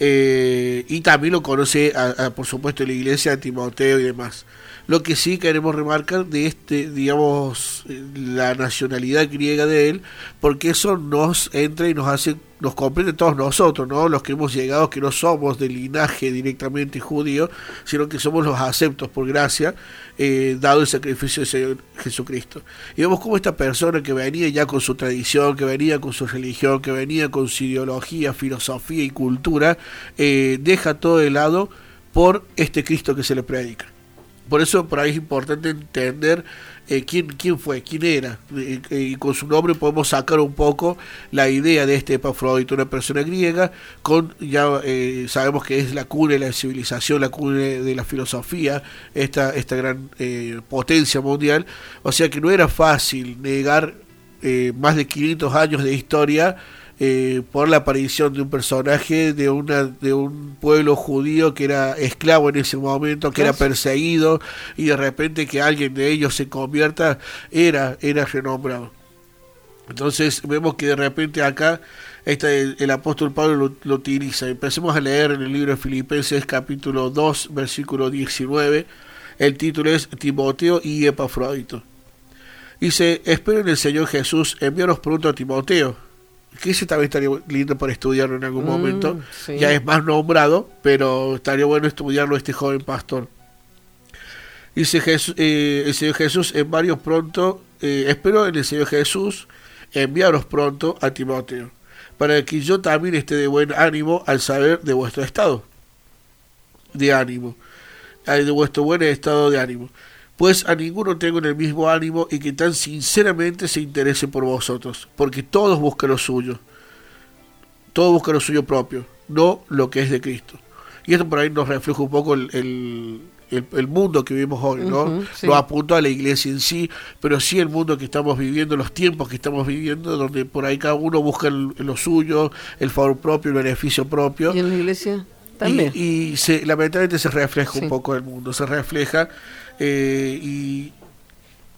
Speaker 3: Eh, y también lo conoce, por supuesto, la iglesia de Timoteo y demás. Lo que sí queremos remarcar de este, digamos, la nacionalidad griega de él, porque eso nos entra y nos hace, nos comprende todos nosotros, ¿no? Los que hemos llegado, que no somos de linaje directamente judío, sino que somos los aceptos por gracia, eh, dado el sacrificio del Señor Jesucristo. Y vemos cómo esta persona que venía ya con su tradición, que venía con su religión, que venía con su ideología, filosofía y cultura, eh, deja todo de lado por este Cristo que se le predica. Por eso por ahí es importante entender eh, quién, quién fue, quién era. Eh, eh, y con su nombre podemos sacar un poco la idea de este Epafrodito, una persona griega, con ya sabemos que es la cuna de la civilización, la cuna de la filosofía, esta, esta gran potencia mundial. O sea que no era fácil negar más de 500 años de historia eh, por la aparición de un personaje de una de un pueblo judío que era esclavo en ese momento, que era perseguido y de repente que alguien de ellos se convierta era era renombrado. Entonces vemos que de repente acá este, el, apóstol Pablo lo, lo, utiliza. Empecemos a leer en el libro de Filipenses capítulo 2 versículo 19. El título es Timoteo y Epafrodito. Dice, espero en el Señor Jesús, envíanos pronto a Timoteo que ese también estaría lindo para estudiarlo en algún mm, momento. Ya es más nombrado, pero estaría bueno estudiarlo este joven pastor. Dice Jesús, eh, el Señor Jesús, varios pronto, eh, espero en el Señor Jesús enviaros pronto a Timoteo, para que yo también esté de buen ánimo al saber de vuestro estado de ánimo, de vuestro buen estado de ánimo pues a ninguno tengo en el mismo ánimo y que tan sinceramente se interese por vosotros, porque todos buscan lo suyo, todos buscan lo suyo propio, no lo que es de Cristo. Y esto por ahí nos refleja un poco el, el, mundo que vivimos hoy, ¿no? No apunto a la iglesia en sí, pero sí el mundo que estamos viviendo, los tiempos que estamos viviendo, donde por ahí cada uno busca lo suyo, el favor propio, el beneficio propio.
Speaker 2: ¿Y en la iglesia?
Speaker 3: También. Y, se, lamentablemente se refleja un poco el mundo, se refleja eh, y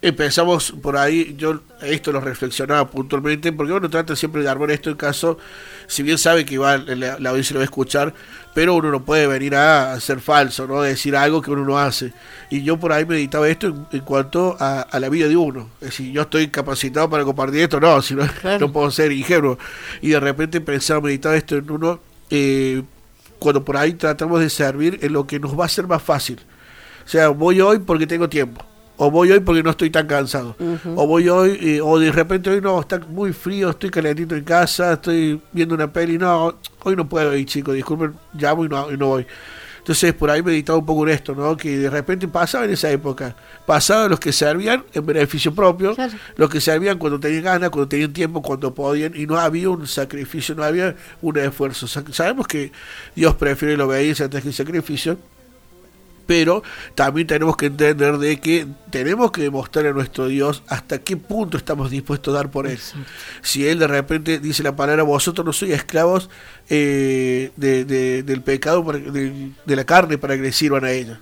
Speaker 3: empezamos por ahí, yo esto lo reflexionaba puntualmente, porque uno trata siempre de armar esto en caso, si bien sabe que igual la, la audiencia lo va a escuchar, pero uno no puede venir a, ser falso, ¿no? decir algo que uno no hace. Y yo por ahí meditaba esto en, cuanto a, la vida de uno. Es decir, yo estoy capacitado para compartir esto, no, si no, no puedo ser ingenuo. Y de repente pensaba, meditaba esto en uno, eh, cuando por ahí tratamos de servir en lo que nos va a ser más fácil sea, voy hoy porque tengo tiempo. O voy hoy porque no estoy tan cansado. O voy hoy, eh, o de repente hoy no, está muy frío, estoy calentito en casa, estoy viendo una peli. No, hoy no puedo ir, chicos, disculpen, llamo y no, y no voy. Entonces, por ahí meditaba un poco en esto, ¿no? Que de repente pasaba en esa época. Pasaba los que servían en beneficio propio, los que servían cuando tenían ganas, cuando tenían tiempo, cuando podían, y no había un sacrificio, no había un esfuerzo. Sabemos que Dios prefiere la obediencia antes que el sacrificio, pero también tenemos que entender de que tenemos que demostrar a nuestro Dios hasta qué punto estamos dispuestos a dar por Él. Si Él de repente dice la palabra, vosotros no sois esclavos eh, de, del pecado, de, la carne para que le sirvan a ella.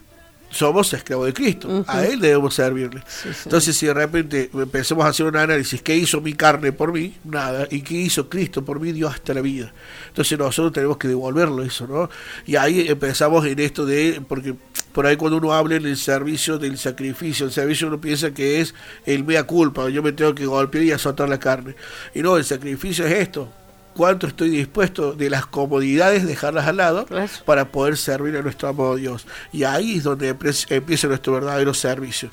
Speaker 3: somos esclavos de Cristo, a Él debemos servirle. Entonces, si de repente empecemos a hacer un análisis, ¿qué hizo mi carne por mí? Nada. ¿Y qué hizo Cristo por mí? Dios hasta la vida. Entonces, nosotros tenemos que devolverlo eso, ¿no? Y ahí empezamos en esto de, porque por ahí cuando uno habla en el servicio del sacrificio, el servicio uno piensa que es el mea culpa, yo me tengo que golpear y azotar la carne. Y no, el sacrificio es esto, cuánto estoy dispuesto de las comodidades dejarlas al lado para poder servir a nuestro amado Dios. Y ahí es donde empieza nuestro verdadero servicio.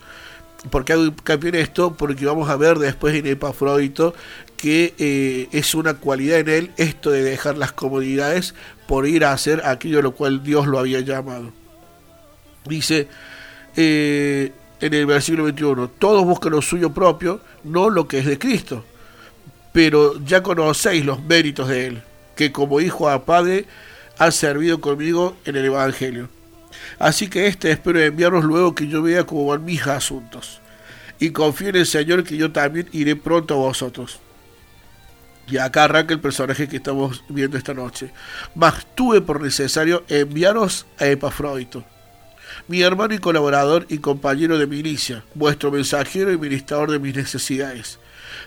Speaker 3: ¿Por qué hago hincapié en esto? Porque vamos a ver después en Epafrodito que eh, es una cualidad en él esto de dejar las comodidades por ir a hacer aquello a lo cual Dios lo había llamado. Dice eh, en el versículo 21, todos buscan lo suyo propio, no lo que es de Cristo pero ya conocéis los méritos de él, que como hijo a padre ha servido conmigo en el Evangelio. Así que este espero enviaros luego que yo vea cómo van mis asuntos. Y confío en el Señor que yo también iré pronto a vosotros. Y acá arranca el personaje que estamos viendo esta noche. Mas tuve por necesario enviaros a Epafrodito, mi hermano y colaborador y compañero de milicia, vuestro mensajero y ministrador de mis necesidades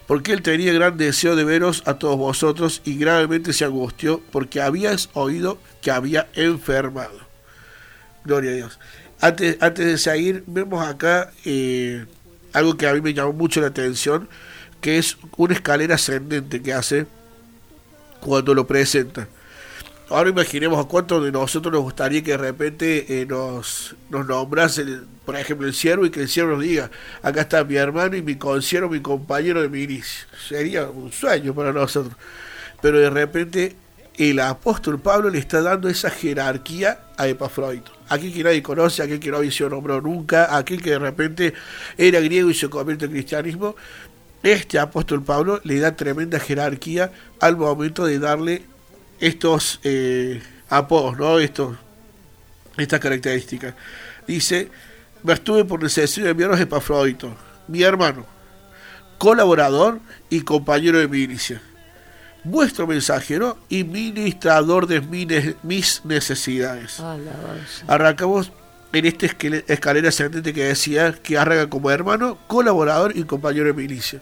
Speaker 3: porque él tenía gran deseo de veros a todos vosotros y gravemente se angustió porque habías oído que había enfermado. Gloria a Dios. Antes, antes de seguir, vemos acá eh, algo que a mí me llamó mucho la atención, que es una escalera ascendente que hace cuando lo presenta. Ahora imaginemos a cuántos de nosotros nos gustaría que de repente eh, nos, nos nombrase, por ejemplo, el siervo y que el siervo nos diga, acá está mi hermano y mi consiervo, mi compañero de mi inicio. Sería un sueño para nosotros. Pero de repente el apóstol Pablo le está dando esa jerarquía a Epafrodito. Aquel que nadie conoce, aquel que no había sido nombrado nunca, aquel que de repente era griego y se convierte en cristianismo. Este apóstol Pablo le da tremenda jerarquía al momento de darle estos eh, apodos, ¿no? Estos, estas características. Dice, me estuve por necesidad de enviaros Epafrodito, mi hermano, colaborador y compañero de milicia, vuestro mensajero y ministrador de mis necesidades. Arrancamos en esta escalera ascendente que decía que arranca como hermano, colaborador y compañero de milicia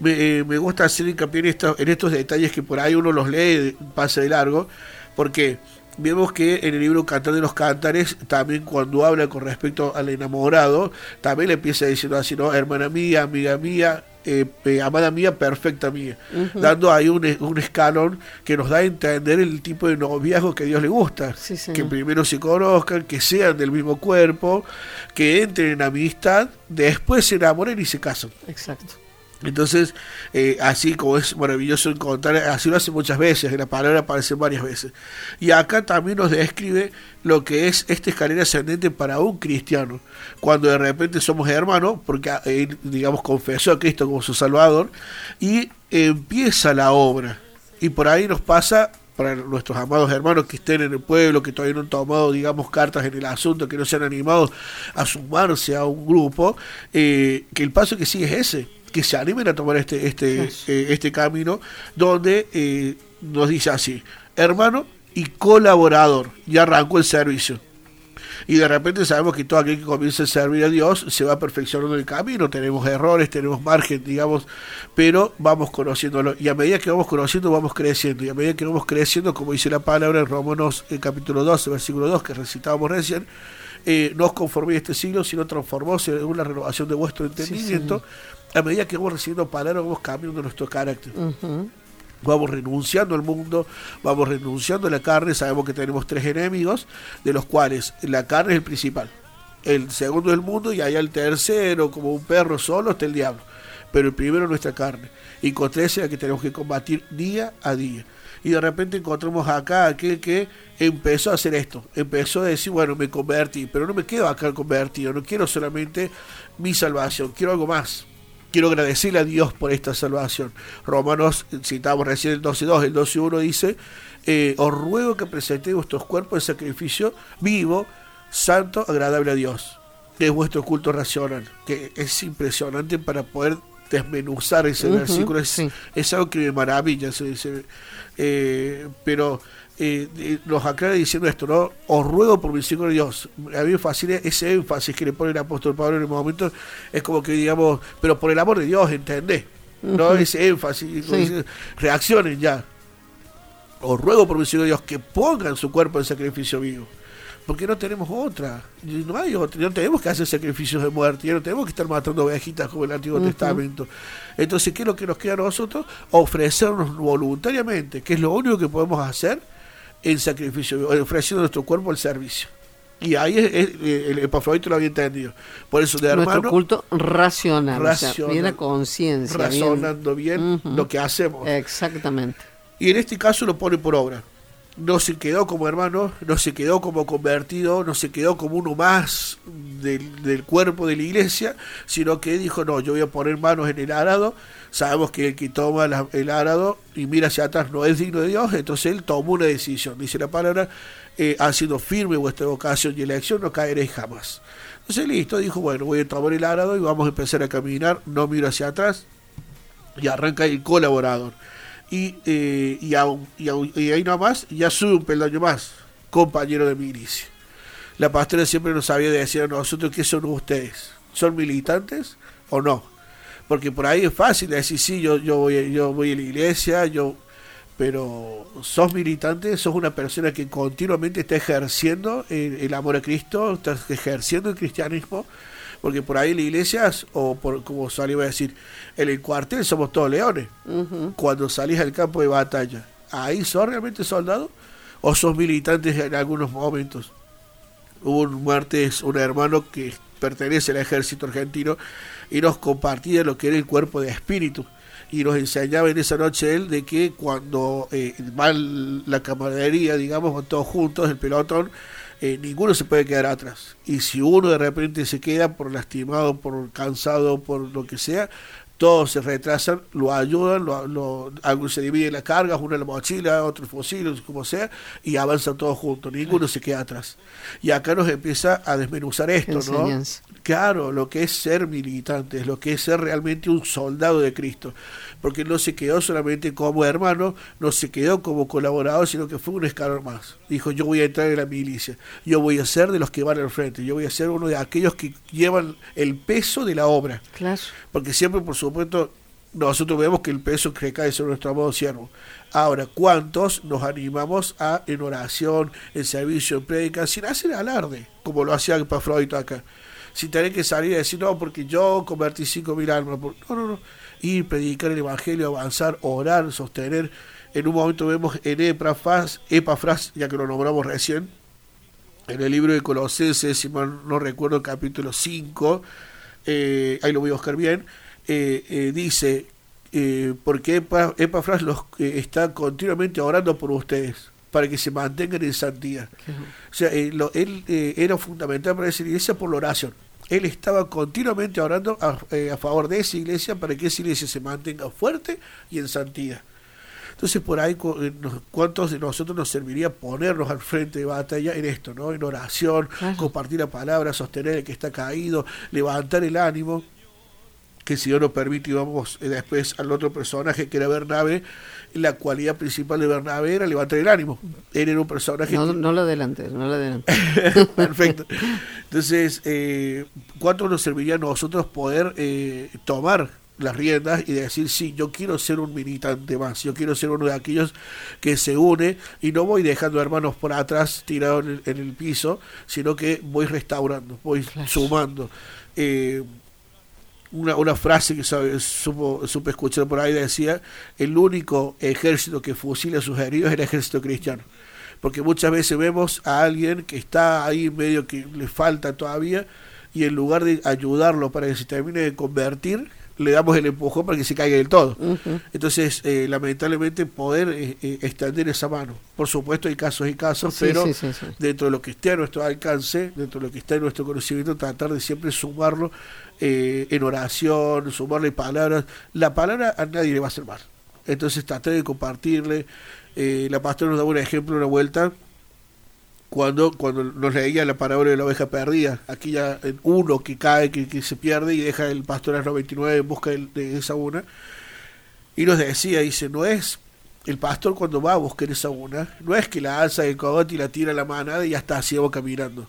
Speaker 3: me, eh, me gusta hacer hincapié en, en estos detalles que por ahí uno los lee, pasa de largo, porque vemos que en el libro Cantar de los Cantares, también cuando habla con respecto al enamorado, también le empieza diciendo así, ¿no? Hermana mía, amiga mía, eh, eh, amada mía, perfecta mía, dando ahí un, un, escalón que nos da a entender el tipo de noviazgo que a Dios le gusta, que primero se conozcan, que sean del mismo cuerpo, que entren en amistad, después se enamoren y se casan.
Speaker 2: Exacto.
Speaker 3: Entonces, eh, así como es maravilloso encontrar, así lo hace muchas veces, la palabra aparece varias veces. Y acá también nos describe lo que es esta escalera ascendente para un cristiano. Cuando de repente somos hermanos, porque él, digamos, confesó a Cristo como su Salvador, y empieza la obra. Y por ahí nos pasa para nuestros amados hermanos que estén en el pueblo, que todavía no han tomado, digamos, cartas en el asunto, que no se han animado a sumarse a un grupo, eh, que el paso que sigue es ese que se animen a tomar este, este, eh, este camino, donde eh, nos dice así, hermano y colaborador, ya arrancó el servicio. Y de repente sabemos que todo aquel que comienza a servir a Dios se va perfeccionando el camino, tenemos errores, tenemos margen, digamos, pero vamos conociéndolo. Y a medida que vamos conociendo, vamos creciendo. Y a medida que vamos creciendo, como dice la palabra en Romanos el capítulo 12, versículo 2, que recitábamos recién, eh, no os conforméis este siglo, sino transformóse según la renovación de vuestro entendimiento a medida que vamos recibiendo palabras, vamos cambiando nuestro carácter. Vamos renunciando al mundo, vamos renunciando a la carne. Sabemos que tenemos tres enemigos, de los cuales la carne es el principal. El segundo es el mundo y allá el tercero, como un perro solo, está el diablo. Pero el primero es nuestra carne. Y contra ese es que tenemos que combatir día a día. Y de repente encontramos acá aquel que empezó a hacer esto. Empezó a decir, bueno, me convertí, pero no me quedo acá convertido. No quiero solamente mi salvación, quiero algo más quiero agradecerle a Dios por esta salvación. Romanos, citamos recién el 12.2, el 12.1 dice, eh, os ruego que presentéis vuestros cuerpos en sacrificio vivo, santo, agradable a Dios. Que es vuestro culto racional, que es impresionante para poder desmenuzar ese versículo. Es, algo que me maravilla, se, eh, pero eh, nos aclara diciendo esto, ¿no? Os ruego por misericordia de Dios. A mí me fascina ese énfasis que le pone el apóstol Pablo en el momento. Es como que digamos, pero por el amor de Dios, ¿entendés? No ese énfasis. Reaccionen ya. Os ruego por misericordia de Dios que pongan su cuerpo en sacrificio vivo porque no tenemos otra. No hay otra. No tenemos que hacer sacrificios de muerte. Ya no tenemos que estar matando ovejitas como el Antiguo Testamento. Entonces, ¿qué es lo que nos queda a nosotros? Ofrecernos voluntariamente, que es lo único que podemos hacer en sacrificio, ofreciendo nuestro cuerpo al servicio. Y ahí es, el Epafrodito lo había entendido. Por eso de hermano.
Speaker 2: Nuestro culto racional, bien a conciencia.
Speaker 3: Razonando bien, lo que hacemos.
Speaker 2: Exactamente.
Speaker 3: Y en este caso lo pone por obra no se quedó como hermano, no se quedó como convertido, no se quedó como uno más del, cuerpo de la iglesia, sino que dijo, no, yo voy a poner manos en el arado, sabemos que el que toma el arado y mira hacia atrás no es digno de Dios, entonces él tomó una decisión, dice la palabra, eh, ha sido firme vuestra vocación y elección, no caeréis jamás. Entonces listo, dijo, bueno, voy a tomar el arado y vamos a empezar a caminar, no miro hacia atrás, y arranca el colaborador y, eh, y, y, ahí nomás ya sube un peldaño más, compañero de milicia. La pastora siempre nos sabía decir a nosotros qué son ustedes, ¿son militantes o no? Porque por ahí es fácil decir, sí, yo, yo, voy, yo voy a la iglesia, yo pero sos militante, sos una persona que continuamente está ejerciendo el, amor a Cristo, está ejerciendo el cristianismo, porque por ahí la iglesia, o por, como salió a decir, en el cuartel somos todos leones. Cuando salís al campo de batalla, ¿ahí sos realmente soldado? ¿O sos militantes en algunos momentos? Hubo un martes un hermano que pertenece al ejército argentino y nos compartía lo que era el cuerpo de espíritu y nos enseñaba en esa noche él de que cuando eh, va la camaradería, digamos, todos juntos, el pelotón, eh, ninguno se puede quedar atrás. Y si uno de repente se queda por lastimado, por cansado, por lo que sea, todos se retrasan, lo ayudan, lo, lo, algunos se dividen las cargas, uno en la mochila, otro el fusil, como sea, y avanzan todos juntos, ninguno se queda atrás. Y acá nos empieza a desmenuzar esto, ¿no? Claro, lo que es ser militante, lo que es ser realmente un soldado de Cristo, porque no se quedó solamente como hermano, no se quedó como colaborador, sino que fue un escalón más. Dijo, yo voy a entrar en la milicia, yo voy a ser de los que van al frente, yo voy a ser uno de aquellos que llevan el peso de la obra.
Speaker 2: Claro.
Speaker 3: Porque siempre, por supuesto, nosotros vemos que el peso que cae sobre nuestro amado siervo. Ahora, ¿cuántos nos animamos a, en oración, en servicio, en prédica, sin hacer alarde, como lo hacía Epafrodito acá? Sin tener que salir y decir, no, porque yo convertí cinco mil almas. No, no, no. Ir, predicar el Evangelio, avanzar, orar, sostener. En un momento vemos en Epafras, Epafras ya que lo nombramos recién, en el libro de Colosenses, si mal no recuerdo, capítulo 5, eh, ahí lo voy a buscar bien, eh, eh, dice, porque Epafras los, está continuamente orando por ustedes, para que se mantengan en santidad. O sea, él era fundamental para esa iglesia por la oración. Él estaba continuamente orando a, a, favor de esa iglesia para que esa iglesia se mantenga fuerte y en santidad. Entonces, por ahí, ¿cuántos de nosotros nos serviría ponernos al frente de batalla en esto, ¿no? En oración, compartir la palabra, sostener el que está caído, levantar el ánimo que si Dios nos permite vamos eh, después al otro personaje que era Bernabe, la cualidad principal de Bernabe era levantar el ánimo. Él era un personaje...
Speaker 2: No, no lo adelante, no lo adelante.
Speaker 3: Perfecto. Entonces, eh, ¿cuánto nos serviría a nosotros poder eh, tomar las riendas y decir, sí, yo quiero ser un militante más, yo quiero ser uno de aquellos que se une y no voy dejando hermanos por atrás tirados en el, piso, sino que voy restaurando, voy sumando. Eh, una, una frase que sabe, supo, supe escuchar por ahí decía, el único ejército que fusila a sus heridos es el ejército cristiano. Porque muchas veces vemos a alguien que está ahí medio que le falta todavía y en lugar de ayudarlo para que se termine de convertir, le damos el empujón para que se caiga del todo. Entonces, eh, lamentablemente, poder eh, eh, extender esa mano. Por supuesto, hay casos y casos, pero dentro de lo que esté a nuestro alcance, dentro de lo que esté en nuestro conocimiento, tratar de siempre sumarlo en oración, sumarle palabras. La palabra a nadie le va a hacer mal. Entonces, tratar de compartirle. la pastora nos da un ejemplo una vuelta cuando, cuando nos leía la parábola de la oveja perdida, aquí ya uno que cae, que, que se pierde y deja el pastor a 99 en busca de, esa una, y nos decía, dice, no es el pastor cuando va a buscar esa una, no es que la alza el cogote y la tira a la manada y ya está así caminando.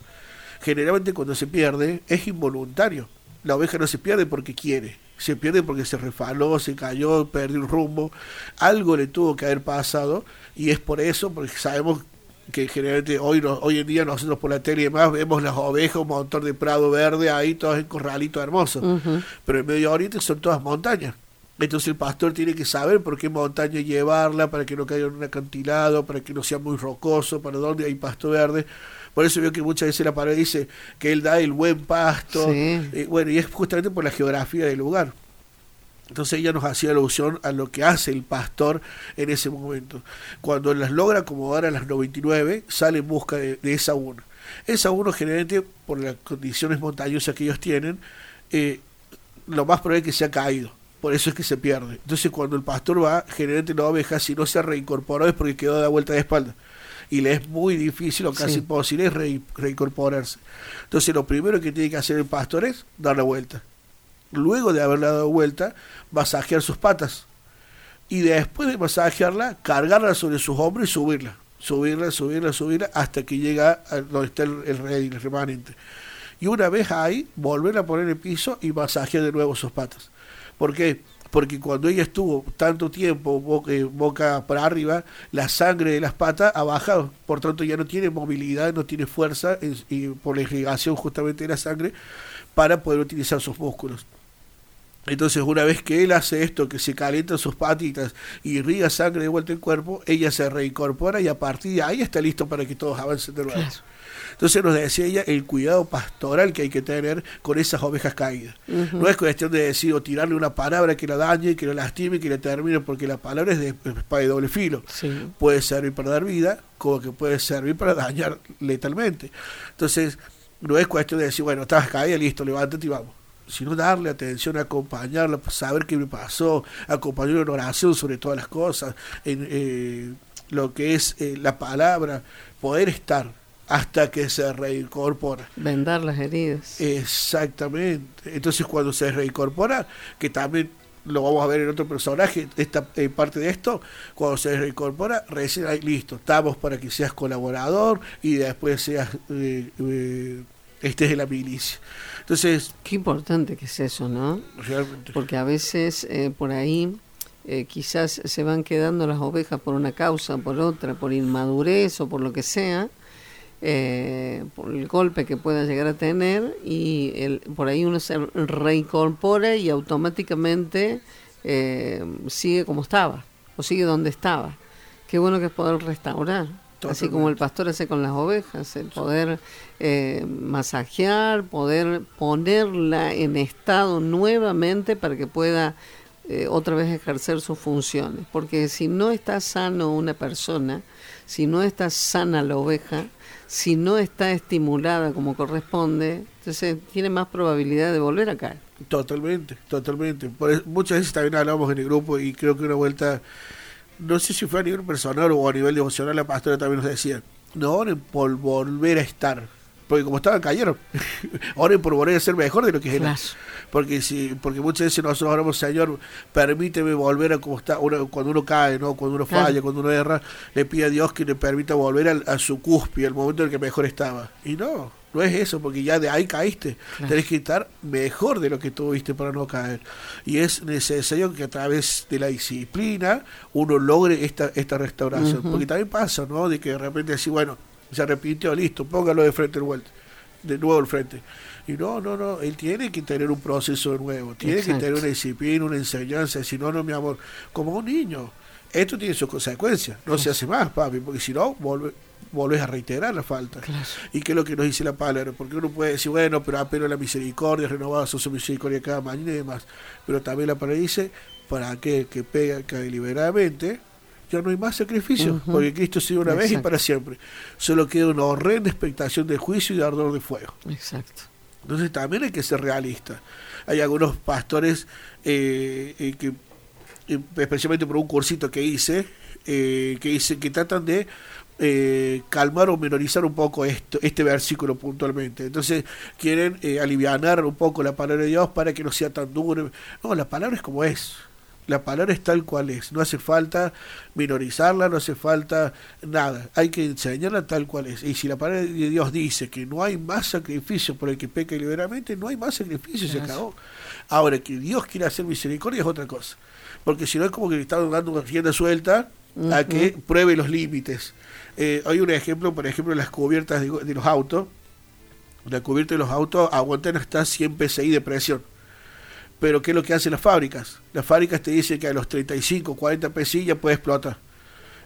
Speaker 3: Generalmente cuando se pierde es involuntario. La oveja no se pierde porque quiere, se pierde porque se refaló, se cayó, perdió un rumbo, algo le tuvo que haber pasado y es por eso, porque sabemos que generalmente hoy hoy en día nosotros por la tele y demás vemos las ovejas, un montón de prado verde ahí, todos en corralito hermoso. Pero en Medio Oriente son todas montañas. Entonces el pastor tiene que saber por qué montaña llevarla, para que no caiga en un acantilado, para que no sea muy rocoso, para dónde hay pasto verde. Por eso veo que muchas veces la palabra dice que él da el buen pasto. Eh, bueno, y es justamente por la geografía del lugar. Entonces ella nos hacía alusión a lo que hace el pastor en ese momento. Cuando las logra acomodar a las 99, sale en busca de, esa uno. Esa uno generalmente, por las condiciones montañosas que ellos tienen, eh, lo más probable es que se ha caído por eso es que se pierde. Entonces cuando el pastor va, generalmente la oveja si no se reincorporó es porque quedó de vuelta de espalda. Y le es muy difícil o casi imposible reincorporarse. Entonces lo primero que tiene que hacer el pastor es dar la vuelta. Luego de haberla dado vuelta, masajear sus patas. Y después de masajearla, cargarla sobre sus hombros y subirla. Subirla, subirla, subirla, hasta que llega a donde está el, el rey, el remanente. Y una vez ahí, volver a poner el piso y masajear de nuevo sus patas. ¿Por qué? Porque cuando ella estuvo tanto tiempo boca, para arriba, la sangre de las patas ha bajado, por tanto ya no tiene movilidad, no tiene fuerza y por la irrigación justamente de la sangre para poder utilizar sus músculos. Entonces, una vez que él hace esto, que se calientan sus patitas y irriga sangre de vuelta el cuerpo, ella se reincorpora y a partir de ahí está listo para que todos avancen de nuevo. Entonces nos decía ella el cuidado pastoral que hay que tener con esas ovejas caídas. No es cuestión de decir o tirarle una palabra que la dañe, que la lastime, que la termine, porque la palabra es de espada de doble filo. Puede servir para dar vida, como que puede servir para dañar letalmente. Entonces, no es cuestión de decir, bueno, estás caída, listo, levántate y vamos sino darle atención, acompañarla, saber qué me pasó, acompañarla en oración sobre todas las cosas, en eh, lo que es eh, la palabra, poder estar hasta que se reincorpora.
Speaker 2: Vendar las heridas.
Speaker 3: Exactamente. Entonces cuando se reincorpora, que también lo vamos a ver en otro personaje, esta eh, parte de esto, cuando se reincorpora, recién ahí listo, estamos para que seas colaborador y después seas eh, eh, estés en la milicia. Entonces...
Speaker 2: Qué importante que es eso, ¿no? Realmente. Porque a veces por ahí... quizás se van quedando las ovejas por una causa, por otra, por inmadurez o por lo que sea, eh, por el golpe que pueda llegar a tener y el, por ahí uno se reincorpora y automáticamente eh, sigue como estaba o sigue donde estaba. Qué bueno que es poder restaurar. Así como el pastor hace con las ovejas, el poder eh, masajear, poder ponerla en estado nuevamente para que pueda otra vez ejercer sus funciones. Porque si no está sano una persona, si no está sana la oveja, si no está estimulada como corresponde, entonces tiene más probabilidad de volver a caer.
Speaker 3: Totalmente, totalmente. Por muchas veces también hablamos en el grupo y creo que una vuelta, no sé si fue a nivel personal o a nivel devocional, la pastora también nos decía, no por volver a estar, porque como estaban cayeron, oren por volver a ser mejor de lo que era. Porque si, porque muchas veces nosotros oramos, Señor, permíteme volver a como está, cuando uno cae, ¿no? cuando uno falla, cuando uno erra, le pide a Dios que le permita volver a, su cúspide, al momento en el que mejor estaba. Y no, no es eso, porque ya de ahí caíste. Tenés que estar mejor de lo que tuviste para no caer. Y es necesario que a través de la disciplina uno logre esta, esta restauración. Porque también pasa, ¿no? De que de repente así, bueno, se arrepintió, listo, póngalo de frente el vuelta. De nuevo al frente. Y no, no, no, él tiene que tener un proceso nuevo, tiene que tener una disciplina, una enseñanza, si no, no, mi amor, como un niño. Esto tiene sus consecuencias, no se hace más, papi, porque si no, volvés a reiterar la falta. ¿Y qué es lo que nos dice la palabra? Porque uno puede decir, bueno, pero apenas la misericordia, renovada su misericordia cada mañana y demás. Pero también la palabra dice, para aquel que pega deliberadamente, ya no hay más sacrificio, porque Cristo sigue una vez y para siempre. Solo queda una horrenda expectación de juicio y de ardor de fuego.
Speaker 2: Exacto.
Speaker 3: Entonces también hay que ser realista. Hay algunos pastores eh, eh, que, eh, especialmente por un cursito que hice, que dice que tratan de calmar o menorizar un poco esto, este versículo puntualmente. Entonces quieren aliviar un poco la palabra de Dios para que no sea tan duro. No, la palabra es como es. La palabra es tal cual es. No hace falta minorizarla, no hace falta nada. Hay que enseñarla tal cual es. Y si la palabra de Dios dice que no hay más sacrificio por el que peca liberamente, no hay más sacrificio, se acabó. Ahora, que Dios quiera hacer misericordia es otra cosa. Porque si no es como que le están dando una rienda suelta a que pruebe los límites. Eh, hay un ejemplo, por ejemplo, las cubiertas de, de los autos. La cubierta de los autos aguantan hasta 100 PSI de presión pero ¿qué es lo que hacen las fábricas? Las fábricas te dicen que a los 35, 40 PSI ya puede explotar.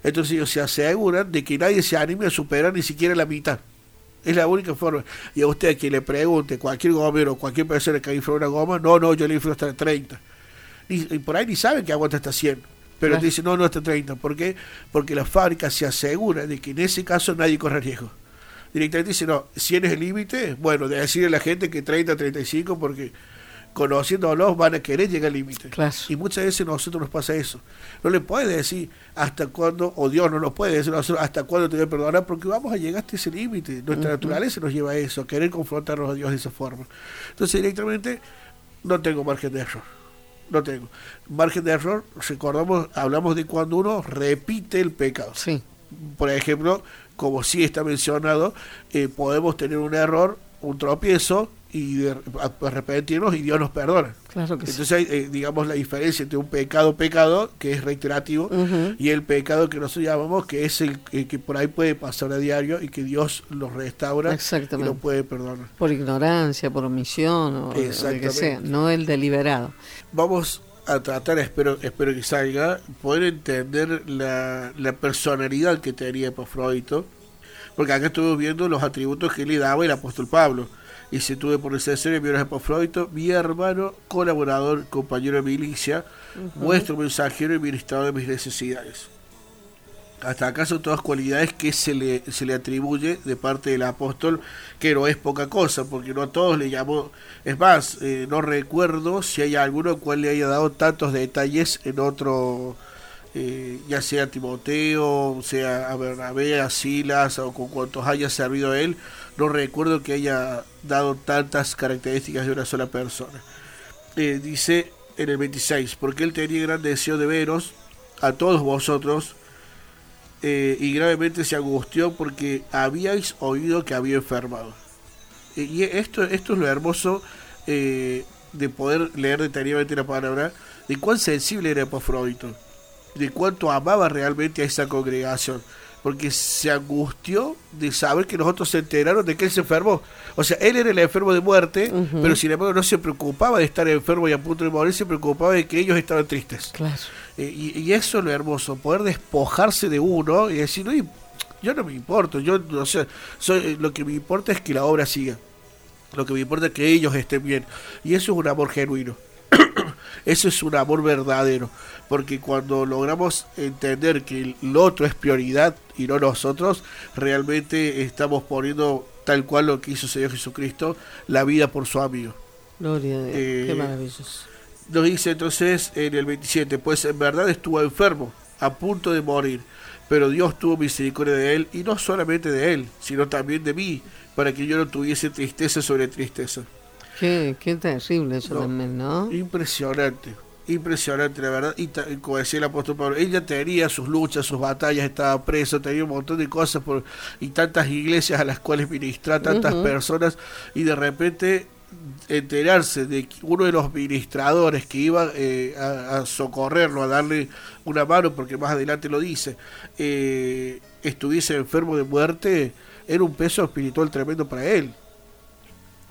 Speaker 3: Entonces ellos se aseguran de que nadie se anime a superar ni siquiera la mitad. Es la única forma. Y a usted que le pregunte, cualquier gomero, cualquier persona que infla una goma, no, no, yo le inflo hasta 30. Y, por ahí ni saben que aguanta hasta 100. Pero te dicen, no, no hasta 30. ¿Por qué? Porque la fábrica se asegura de que en ese caso nadie corre riesgo. Directamente dice, no, 100 es el límite, bueno, de decirle a la gente que 30, 35, porque conociéndolos van a querer llegar al límite. Y muchas veces a nosotros nos pasa eso. No le puede decir hasta cuándo, o Dios no nos puede decir hasta cuándo te voy a perdonar, porque vamos a llegar hasta ese límite. Nuestra naturaleza nos lleva a eso, a querer confrontarnos a Dios de esa forma. Entonces directamente no tengo margen de error. No tengo. Margen de error, recordamos, hablamos de cuando uno repite el pecado.
Speaker 2: Sí.
Speaker 3: Por ejemplo, como sí está mencionado, eh, podemos tener un error, un tropiezo, y de, arrepentirnos y Dios nos perdona.
Speaker 2: Claro que
Speaker 3: Entonces hay, eh, digamos, la diferencia entre un pecado, pecado, que es reiterativo, y el pecado que nosotros llamamos, que es el, que por ahí puede pasar a diario y que Dios lo restaura y lo puede perdonar.
Speaker 2: Por ignorancia, por omisión, o lo que sea, no el deliberado.
Speaker 3: Vamos a tratar, espero, espero que salga, poder entender la, la personalidad que tenía Epafrodito, porque acá estuvimos viendo los atributos que le daba el apóstol Pablo y se tuve por necesario mi Epafrodito, mi hermano, colaborador, compañero de milicia, vuestro mensajero y ministrador de mis necesidades. Hasta acá son todas cualidades que se le, se le atribuye de parte del apóstol, que no es poca cosa, porque no a todos le llamó. Es más, eh, no recuerdo si hay alguno cual le haya dado tantos detalles en otro, eh, ya sea Timoteo, sea a Bernabé, a Silas o con cuantos haya servido él, no recuerdo que haya dado tantas características de una sola persona. Eh, dice en el 26, porque él tenía gran deseo de veros a todos vosotros eh, y gravemente se angustió porque habíais oído que había enfermado. y esto, esto es lo hermoso de poder leer detenidamente la palabra, de cuán sensible era Epafrodito de cuánto amaba realmente a esa congregación. Porque se angustió de saber que los otros se enteraron de que él se enfermó. O sea, él era el enfermo de muerte, pero sin embargo no se preocupaba de estar enfermo y a punto de morir, se preocupaba de que ellos estaban tristes.
Speaker 2: Claro.
Speaker 3: Eh, y, eso es lo hermoso, poder despojarse de uno y decir, no, yo no me importo, yo no sé, soy, lo que me importa es que la obra siga. Lo que me importa es que ellos estén bien. Y eso es un amor genuino. Eso es un amor verdadero, porque cuando logramos entender que el otro es prioridad y no nosotros, realmente estamos poniendo tal cual lo que hizo Señor Jesucristo, la vida por su amigo.
Speaker 2: Gloria a Dios, qué eh, maravilloso.
Speaker 3: Nos dice entonces en el 27, pues en verdad estuvo enfermo, a punto de morir, pero Dios tuvo misericordia de él, y no solamente de él, sino también de mí, para que yo no tuviese tristeza sobre tristeza.
Speaker 2: Qué, qué terrible eso también, ¿no?
Speaker 3: Impresionante, impresionante, la verdad. Y, como decía el apóstol Pablo, ella tenía sus luchas, sus batallas, estaba preso, tenía un montón de cosas por, y tantas iglesias a las cuales ministrar, tantas personas, y de repente enterarse de que uno de los ministradores que iba eh, a, socorrerlo, a darle una mano, porque más adelante lo dice, eh, estuviese enfermo de muerte, era un peso espiritual tremendo para él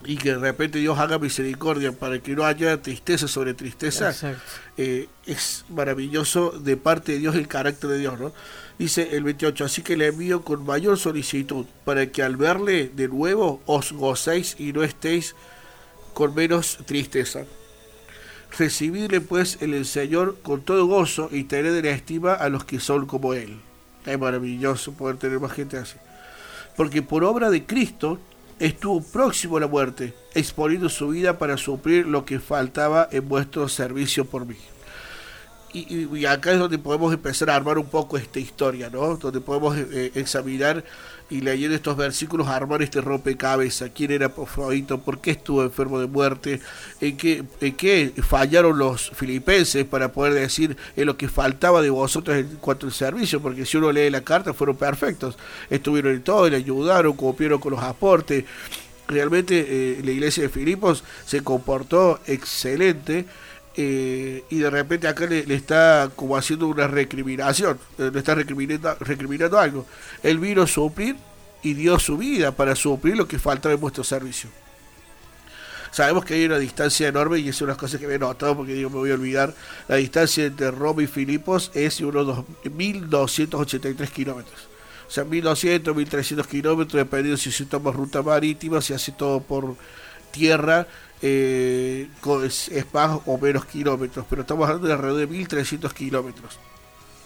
Speaker 3: y que de repente Dios haga misericordia para que no haya tristeza sobre tristeza, eh, es maravilloso de parte de Dios el carácter de Dios, ¿no? Dice el 28, así que le envío con mayor solicitud para que al verle de nuevo os gocéis y no estéis con menos tristeza. Recibidle pues en el Señor con todo gozo y tened en estima a los que son como Él. Es maravilloso poder tener más gente así. Porque por obra de Cristo, estuvo próximo a la muerte, exponiendo su vida para suplir lo que faltaba en vuestro servicio por mí. y, acá es donde podemos empezar a armar un poco esta historia, ¿no? Donde podemos eh, examinar y leyendo estos versículos armar este rompecabezas. ¿Quién era Afrodito? ¿Por qué estuvo enfermo de muerte? ¿En qué, ¿En qué fallaron los filipenses para poder decir en lo que faltaba de vosotros en cuanto al servicio? Porque si uno lee la carta fueron perfectos. Estuvieron en todo, le ayudaron, cumplieron con los aportes. Realmente eh, la iglesia de Filipos se comportó excelente eh, y de repente acá le, está como haciendo una recriminación, eh, le está recriminando, recriminando algo. Él vino a suplir y dio su vida para suplir lo que faltaba en vuestro servicio. Sabemos que hay una distancia enorme y es una de las cosas que me he notado porque digo, me voy a olvidar. La distancia entre Roma y Filipos es unos 1.283 kilómetros. O sea, 1.200, 1.300 kilómetros, dependiendo si se toma ruta marítima, si hace todo por tierra eh, es, más o menos kilómetros, pero estamos hablando de alrededor de 1300 kilómetros.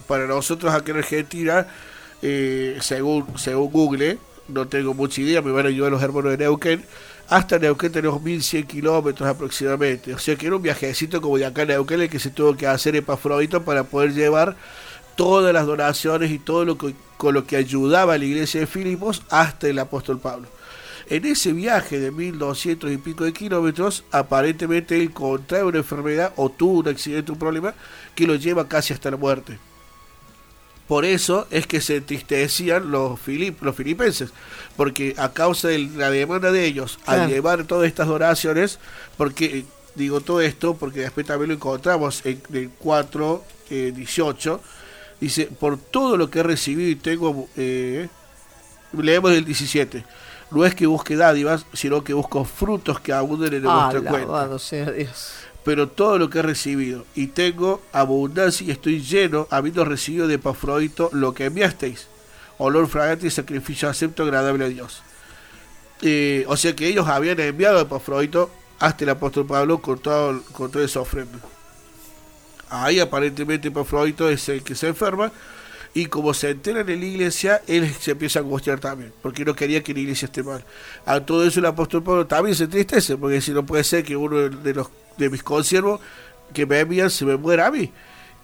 Speaker 3: Para nosotros aquí en Argentina, eh, según, según Google, no tengo mucha idea, me van a ayudar los hermanos de Neuquén. Hasta Neuquén tenemos 1100 kilómetros aproximadamente. O sea que era un viajecito como de acá a Neuquén el que se tuvo que hacer Epafrodito para poder llevar todas las donaciones y todo lo que, con lo que ayudaba a la iglesia de Filipos hasta el apóstol Pablo. En ese viaje de 1200 y pico de kilómetros, aparentemente él contrae una enfermedad o tuvo un accidente, un problema que lo lleva casi hasta la muerte. Por eso es que se entristecían los, filip, los filipenses, porque a causa de la demanda de ellos, al llevar todas estas oraciones, porque digo todo esto, porque después también lo encontramos en el 4, 18, dice, por todo lo que he recibido y tengo, eh, leemos el 17, no es que busque dádivas, sino que busco frutos que abunden en nuestra cuenta.
Speaker 2: Sea Dios.
Speaker 3: Pero todo lo que he recibido y tengo abundancia y estoy lleno, habiendo recibido de Pafrodito lo que enviasteis, olor fragante y sacrificio acepto agradable a Dios. Eh, o sea que ellos habían enviado a Pafrodito hasta el apóstol Pablo con todo, con toda esa ofrenda. Ahí aparentemente Pafrodito es el que se enferma y como se enteran en la iglesia, él se empieza a angustiar también, porque no quería que la iglesia esté mal. A todo eso el apóstol Pablo también se entristece, porque si no puede ser que uno de los de mis consiervos que me envían se me muera a mí.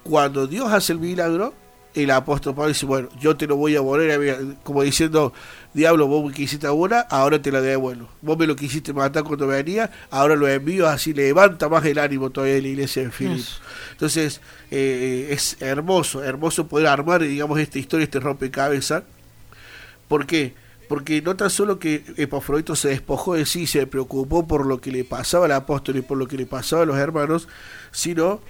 Speaker 3: Cuando Dios hace el milagro, el apóstol Pablo dice, bueno, yo te lo voy a volver, como diciendo, diablo, vos me quisiste una, ahora te la devuelvo. Vos me lo quisiste matar cuando venía, ahora lo envío, así levanta más el ánimo todavía de la iglesia de Filipos. Entonces, eh, es hermoso, hermoso poder armar, digamos, esta historia, este rompecabezas. ¿Por qué? Porque no tan solo que Epafrodito se despojó de sí, se preocupó por lo que le pasaba al apóstol y por lo que le pasaba a los hermanos, sino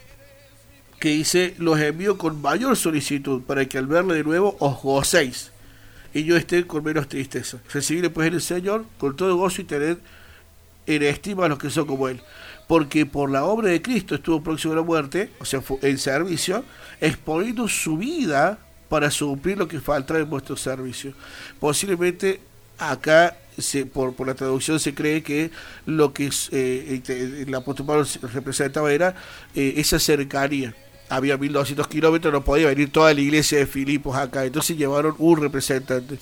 Speaker 3: que dice, los envío con mayor solicitud para que al verle de nuevo os gocéis y yo esté con menos tristeza. Recibirle pues en el Señor con todo gozo y tener en estima a los que son como Él. Porque por la obra de Cristo estuvo próximo a la muerte, o sea, en servicio, exponiendo su vida para suplir lo que falta en vuestro servicio. Posiblemente acá se, por, por la traducción se cree que lo que eh, el apóstol Pablo representaba era eh, esa cercanía había 1200 kilómetros, no podía venir toda la iglesia de Filipos acá, entonces llevaron un representante.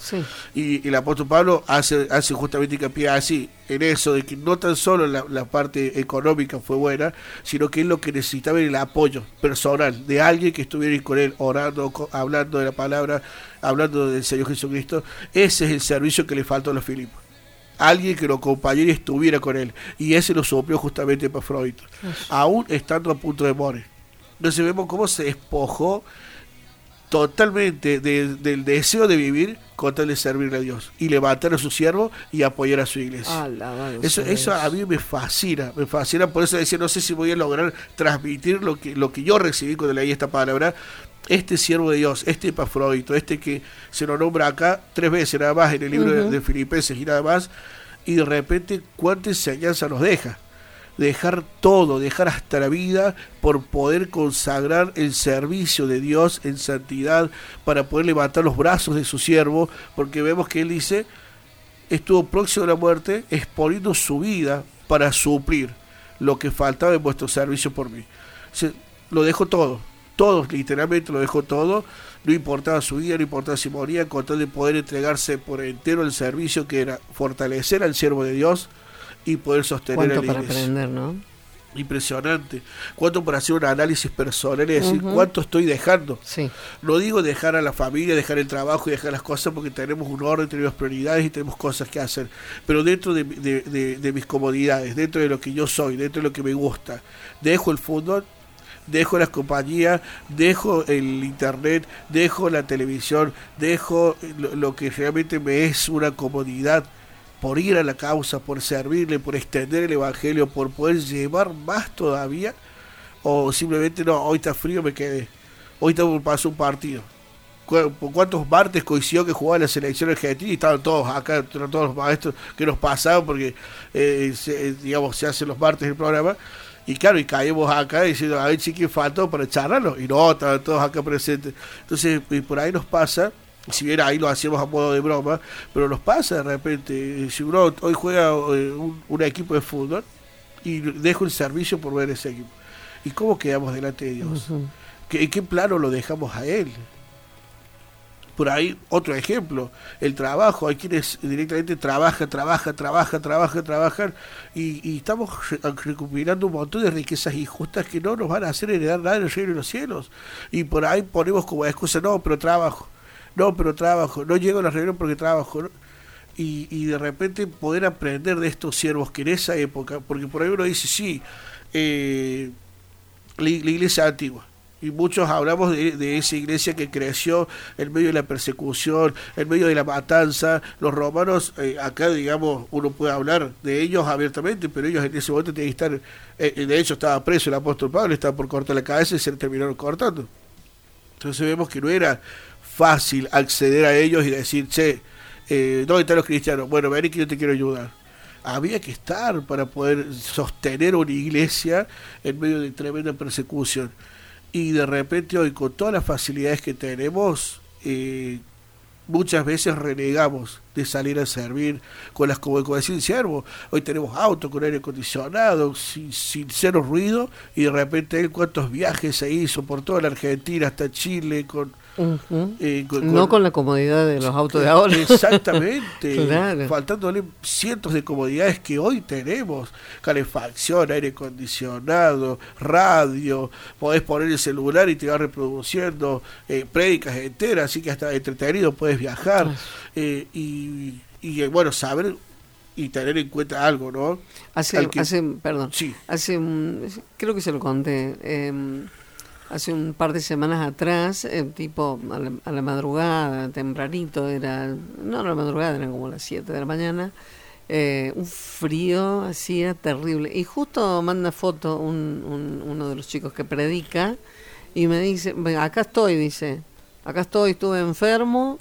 Speaker 3: Y, el apóstol Pablo hace, hace justamente hincapié así, en eso, de que no tan solo la, parte económica fue buena, sino que es lo que necesitaba era el apoyo personal de alguien que estuviera con él, orando, hablando de la palabra, hablando del Señor Jesucristo. Ese es el servicio que le faltó a los Filipos alguien que lo acompañara y estuviera con él. Y ese lo sopló justamente para Freud, aún estando a punto de morir. Entonces vemos cómo se despojó totalmente del deseo de vivir con tal de servirle a Dios y levantar a su siervo y apoyar a su iglesia. eso, eso a mí me fascina, me fascina, por eso decía, no sé si voy a lograr transmitir lo que, lo que yo recibí cuando leí esta palabra. Este siervo de Dios, este Epafrodito, este que se lo nombra acá tres veces nada más en el libro de, de Filipenses y nada más, y de repente cuánta enseñanza nos deja dejar todo, dejar hasta la vida por poder consagrar el servicio de Dios en santidad, para poder levantar los brazos de su siervo, porque vemos que él dice, estuvo próximo a la muerte, exponiendo su vida para suplir lo que faltaba en vuestro servicio por mí. lo dejó todo, todo, literalmente lo dejó todo, no importaba su vida, no importaba si moría, con tal de poder entregarse por entero el servicio que era fortalecer al siervo de Dios, y poder sostener
Speaker 2: el para aprender, ¿no?
Speaker 3: Impresionante. ¿Cuánto por hacer un análisis personal y decir cuánto estoy dejando?
Speaker 2: Sí.
Speaker 3: No digo dejar a la familia, dejar el trabajo y dejar las cosas porque tenemos un orden, tenemos prioridades y tenemos cosas que hacer. Pero dentro de, de mis comodidades, dentro de lo que yo soy, dentro de lo que me gusta, dejo el fútbol, dejo las compañías, dejo el internet, dejo la televisión, dejo lo, que realmente me es una comodidad por ir a la causa, por servirle, por extender el evangelio, por poder llevar más todavía, o simplemente no, hoy está frío, me quedé, hoy está pasó un partido. ¿Cuántos martes coincidió que jugaba la selección argentina y estaban todos acá, todos los maestros que nos pasaban porque, eh, se, digamos, se hacen los martes el programa? Y claro, y caímos acá diciendo, a ver si que faltó para charlarlo. Y no, estaban todos acá presentes. Entonces, y por ahí nos pasa, si bien ahí lo hacíamos a modo de broma, pero nos pasa de repente, si uno hoy juega eh, un, equipo de fútbol y dejo el servicio por ver ese equipo. ¿Y cómo quedamos delante de Dios? ¿En qué plano lo dejamos a Él? por ahí otro ejemplo, el trabajo, hay quienes directamente trabajan, trabajan, trabajan, trabajan, trabajan y, estamos recuperando un montón de riquezas injustas que no nos van a hacer heredar nada en el reino de los cielos. Y por ahí ponemos como excusa, no, pero trabajo, no, pero trabajo, no llego a la reunión porque trabajo. Y, de repente poder aprender de estos siervos que en esa época, porque por ahí uno dice, sí, eh, la iglesia antigua, y muchos hablamos de, esa iglesia que creció en medio de la persecución, en medio de la matanza. Los romanos, eh, acá digamos, uno puede hablar de ellos abiertamente, pero ellos en ese momento tenían que estar, eh, de hecho estaba preso el apóstol Pablo, estaba por cortar la cabeza y se terminaron cortando. Entonces vemos que no era fácil acceder a ellos y decir, che, eh, ¿dónde están los cristianos? Bueno, ven que yo te quiero ayudar había que estar para poder sostener una iglesia en medio de tremenda persecución y de repente hoy con todas las facilidades que tenemos, eh, muchas veces renegamos de salir a servir con las como, como siervo. Hoy tenemos auto con aire acondicionado, sin, sin cero ruido, y de repente él cuántos viajes se hizo por toda la Argentina hasta Chile con
Speaker 2: eh, no con la comodidad de los autos de ahora.
Speaker 3: Exactamente. Faltándole cientos de comodidades que hoy tenemos. Calefacción, aire acondicionado, radio, podés poner el celular y te va reproduciendo eh, prédicas enteras, así que hasta entretenido puedes viajar. Eh, y, y, bueno, saber y tener en cuenta algo, ¿no?
Speaker 2: Hace, hace perdón, sí. hace, creo que se lo conté. Eh, hace un par de semanas atrás, eh, tipo a la, madrugada, tempranito, era, no a la madrugada, eran como las 7 de la mañana, eh, un frío hacía terrible. Y justo manda foto un, uno de los chicos que predica y me dice, acá estoy, dice, acá estoy, estuve enfermo,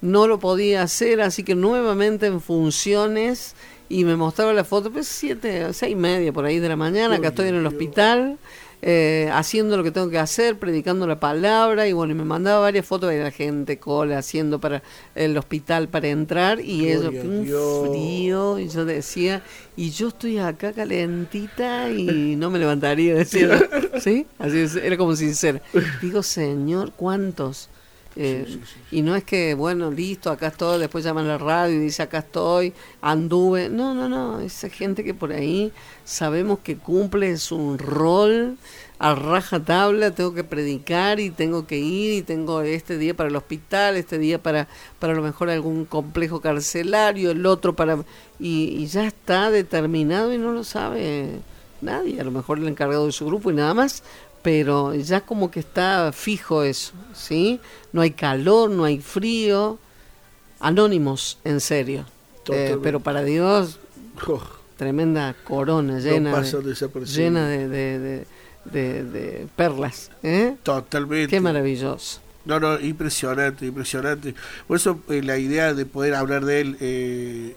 Speaker 2: no lo podía hacer, así que nuevamente en funciones y me mostraba la foto, pues siete, seis y media por ahí de la mañana, acá estoy en el hospital eh, haciendo lo que tengo que hacer, predicando la palabra y bueno, y me mandaba varias fotos de la gente cola haciendo para el hospital para entrar y eso, un frío y yo decía, y yo estoy acá calentita y no me levantaría, decía, ¿sí? Así es, era como sincero. Digo, Señor, ¿cuántos? Eh, y no es que, bueno, listo, acá estoy, después llaman a la radio y dice, acá estoy, anduve. No, no, no, esa gente que por ahí sabemos que cumple su rol a raja tabla, tengo que predicar y tengo que ir y tengo este día para el hospital, este día para, para a lo mejor algún complejo carcelario, el otro para... Y, y ya está determinado y no lo sabe nadie, a lo mejor el encargado de su grupo y nada más, pero ya como que está fijo eso, ¿sí? No hay calor, no hay frío, anónimos, en serio. Eh, pero para Dios, oh. tremenda corona llena, de, llena de, de, perlas. ¿eh?
Speaker 3: Totalmente.
Speaker 2: Qué maravilloso.
Speaker 3: No, no, impresionante, impresionante. Por eso eh, la idea de poder hablar de él eh,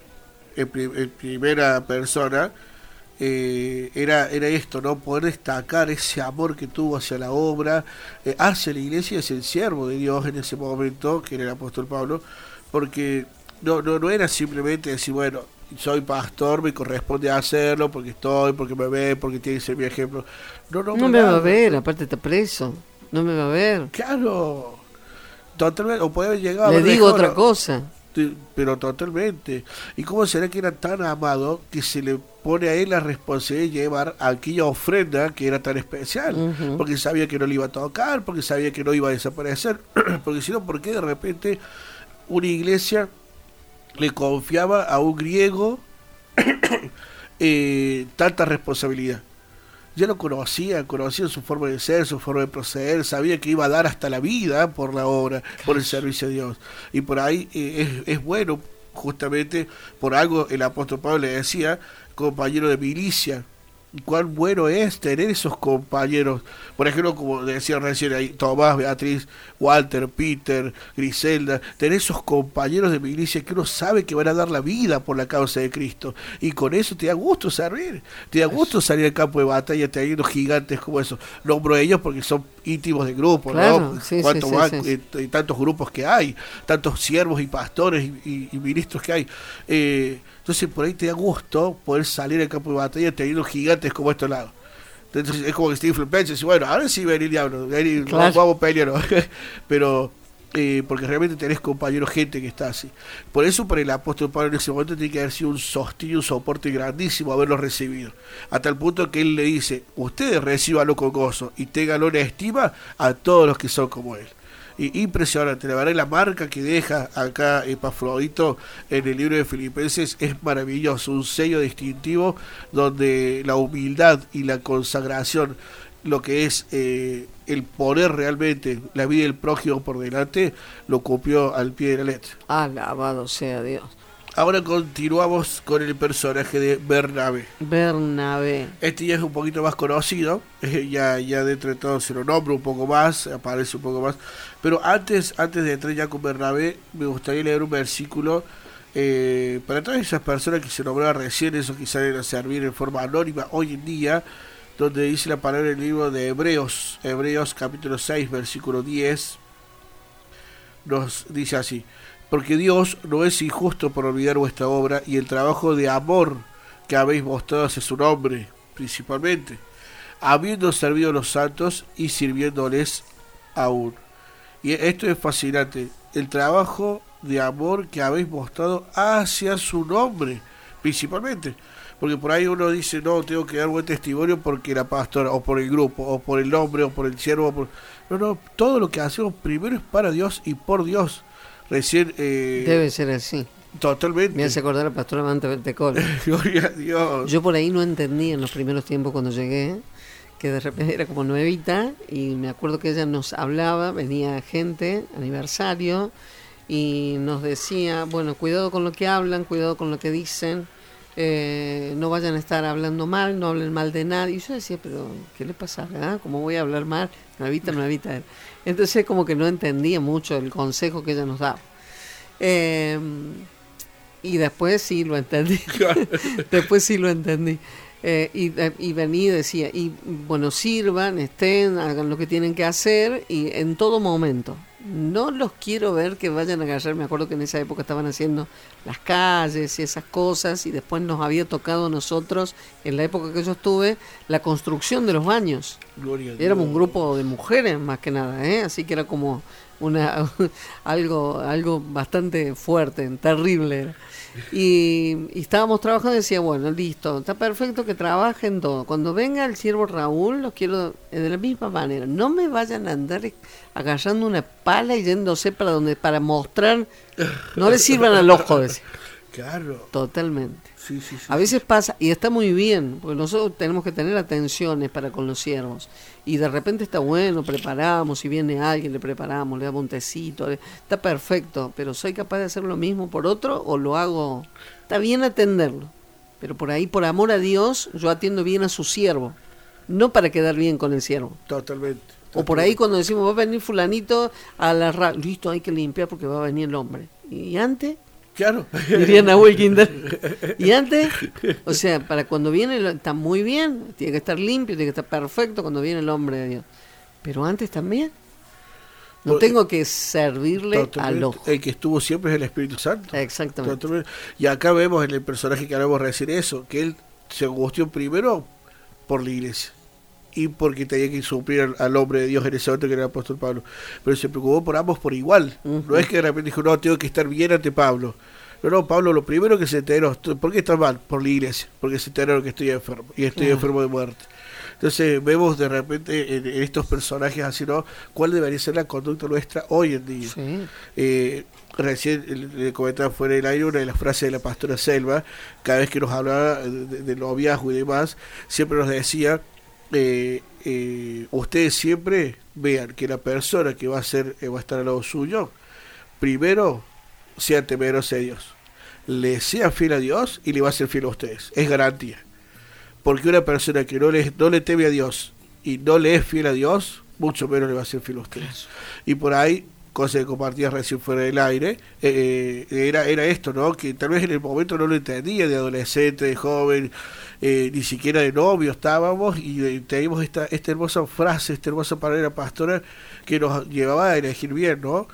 Speaker 3: en primera persona eh, era, era esto, ¿no? Poder destacar ese amor que tuvo hacia la obra, eh, hacia la iglesia, hacia el siervo de Dios en ese momento, que era el apóstol Pablo, porque no, no, no era simplemente decir, bueno, soy pastor, me corresponde hacerlo porque estoy, porque me ve, porque tiene que ser mi ejemplo.
Speaker 2: No, no, no me va a ver, aparte está preso, no me va a ver.
Speaker 3: Claro, totalmente, o puede haber llegado
Speaker 2: Le digo otra cosa.
Speaker 3: Pero totalmente. ¿Y cómo será que era tan amado que se le pone a él la responsabilidad de llevar aquella ofrenda que era tan especial? Porque sabía que no le iba a tocar, porque sabía que no iba a desaparecer, porque si no, ¿por qué de repente una iglesia le confiaba a un griego eh, tanta responsabilidad? Ya lo conocía, conocía su forma de ser, su forma de proceder, sabía que iba a dar hasta la vida por la obra, por el servicio a Dios. Y por ahí eh, es, es bueno, justamente por algo el apóstol Pablo le decía, compañero de milicia, cuán bueno es tener esos compañeros. Por ejemplo, como decía recién ahí, Tomás, Beatriz, Walter, Peter, Griselda, tener esos compañeros de mi iglesia que uno sabe que van a dar la vida por la causa de Cristo. Y con eso te da gusto servir, te da gusto salir al campo de batalla teniendo gigantes como esos. Nombro ellos porque son íntimos de grupo, ¿no? y tantos grupos que hay, tantos siervos y pastores y, ministros que hay. Eh, entonces por ahí te da gusto poder salir al campo de batalla teniendo gigantes como estos lados. Entonces es como que Steve Flippence dice, bueno, ahora sí va a venir diablo, vamos a pelear, pero eh, porque realmente tenés compañeros, gente que está así. Por eso para el apóstol Pablo en ese momento tiene que haber sido un sostén, un soporte grandísimo haberlo recibido. Hasta el punto que él le dice, ustedes recibanlo con gozo y tenganlo en estima a todos los que son como él impresionante. La verdad, la marca que deja acá Epafrodito en el libro de Filipenses es maravilloso. Un sello distintivo donde la humildad y la consagración, lo que es eh, el poner realmente la vida del prójimo por delante, lo copió al pie de la letra.
Speaker 2: Alabado sea Dios.
Speaker 3: Ahora continuamos con el personaje de Bernabé.
Speaker 2: Bernabé.
Speaker 3: Este ya es un poquito más conocido, ya, ya dentro de todo se lo nombra un poco más, aparece un poco más. Pero antes, antes de entrar ya con Bernabé, me gustaría leer un versículo eh, para todas esas personas que se nombraron recién, esos que salen a servir en forma anónima hoy en día, donde dice la palabra en el libro de Hebreos, Hebreos capítulo 6, versículo 10, nos dice así porque Dios no es injusto por olvidar vuestra obra y el trabajo de amor que habéis mostrado hacia su nombre, principalmente, habiendo servido a los santos y sirviéndoles aún. Y esto es fascinante, el trabajo de amor que habéis mostrado hacia su nombre, principalmente. Porque por ahí uno dice, no, tengo que dar buen testimonio porque la pastora, o por el grupo, o por el nombre, o por el siervo. Por... No, no, todo lo que hacemos primero es para Dios y por Dios. Recién. Eh,
Speaker 2: Debe ser así.
Speaker 3: Totalmente.
Speaker 2: Me hace acordar a Pastor Amante Ventecol.
Speaker 3: Gloria a Dios.
Speaker 2: Yo por ahí no entendí en los primeros tiempos cuando llegué que de repente era como nuevita y me acuerdo que ella nos hablaba, venía gente, aniversario, y nos decía, bueno, cuidado con lo que hablan, cuidado con lo que dicen, eh, no vayan a estar hablando mal, no hablen mal de nadie. Y yo decía, pero ¿qué le pasa? Ah? ¿Cómo voy a hablar mal? Nuevita, nuevita. Entonces como que no entendía mucho el consejo que ella nos daba. Em, y después sí lo entendí. después sí lo entendí. Eh, y, eh, y venía y decía, y bueno, sirvan, estén, hagan lo que tienen que hacer y en todo momento. No los quiero ver que vayan a agarrar, me acuerdo que en esa época estaban haciendo las calles y esas cosas y después nos había tocado a nosotros, en la época que yo estuve, la construcción de los baños. Éramos un grupo de mujeres más que nada, ¿eh? así que era como una algo algo bastante fuerte, terrible. Y, estábamos trabajando y decía, bueno, listo, está perfecto que trabajen todo. Cuando venga el siervo Raúl, los quiero de la misma manera. No me vayan a andar agarrando una pala y yéndose para donde para mostrar, no le sirvan al ojo. Decía.
Speaker 3: Claro.
Speaker 2: Totalmente. A veces pasa, y está muy bien, porque nosotros tenemos que tener atenciones para con los siervos. Y de repente está bueno, preparamos, si viene alguien, le preparamos, le damos un tecito, está perfecto, pero ¿soy capaz de hacer lo mismo por otro o lo hago? Está bien atenderlo, pero por ahí, por amor a Dios, yo atiendo bien a su siervo, no para quedar bien con el siervo.
Speaker 3: Totalmente.
Speaker 2: O por ahí cuando decimos, va a venir fulanito a la radio, listo, hay que limpiar porque va a venir el hombre. ¿Y antes?
Speaker 3: Claro.
Speaker 2: Diría Nahuel Kinder. Y antes, o sea, para cuando viene, está muy bien, tiene que estar limpio, tiene que estar perfecto cuando viene el hombre de Dios. Pero antes también. No tengo que servirle al ojo.
Speaker 3: El que estuvo siempre es el Espíritu Santo.
Speaker 2: Exactamente.
Speaker 3: Y acá vemos en el personaje que hablamos recién eso, que él se angustió primero por la iglesia. Y porque tenía que suplir al, hombre de Dios en ese momento que era el apóstol Pablo. Pero se preocupó por ambos por igual. No es que de repente dijo, no, tengo que estar bien ante Pablo. No, no, Pablo, lo primero que se enteró, ¿por qué estás mal? Por la iglesia, porque se enteró que estoy enfermo y estoy enfermo de muerte. Entonces vemos de repente en, estos personajes así, ¿no? ¿Cuál debería ser la conducta nuestra hoy en día? Eh, recién le comentaba fuera del aire una de las frases de la pastora Selva, cada vez que nos hablaba de, de noviazgo y demás, siempre nos decía, eh, eh, ustedes siempre vean que la persona que va a ser va a estar al lado suyo, primero sea temeroso de Dios, le sea fiel a Dios y le va a ser fiel a ustedes, es garantía. Porque una persona que no le, no le teme a Dios y no le es fiel a Dios, mucho menos le va a ser fiel a ustedes. Y por ahí, cosa que compartía recién fuera del aire, eh, eh, era, era esto, ¿no? Que tal vez en el momento no lo entendía, de adolescente, de joven, eh, ni siquiera de novio estábamos, y teníamos esta, esta hermosa frase, esta hermosa palabra pastora que nos llevaba a elegir bien, ¿no?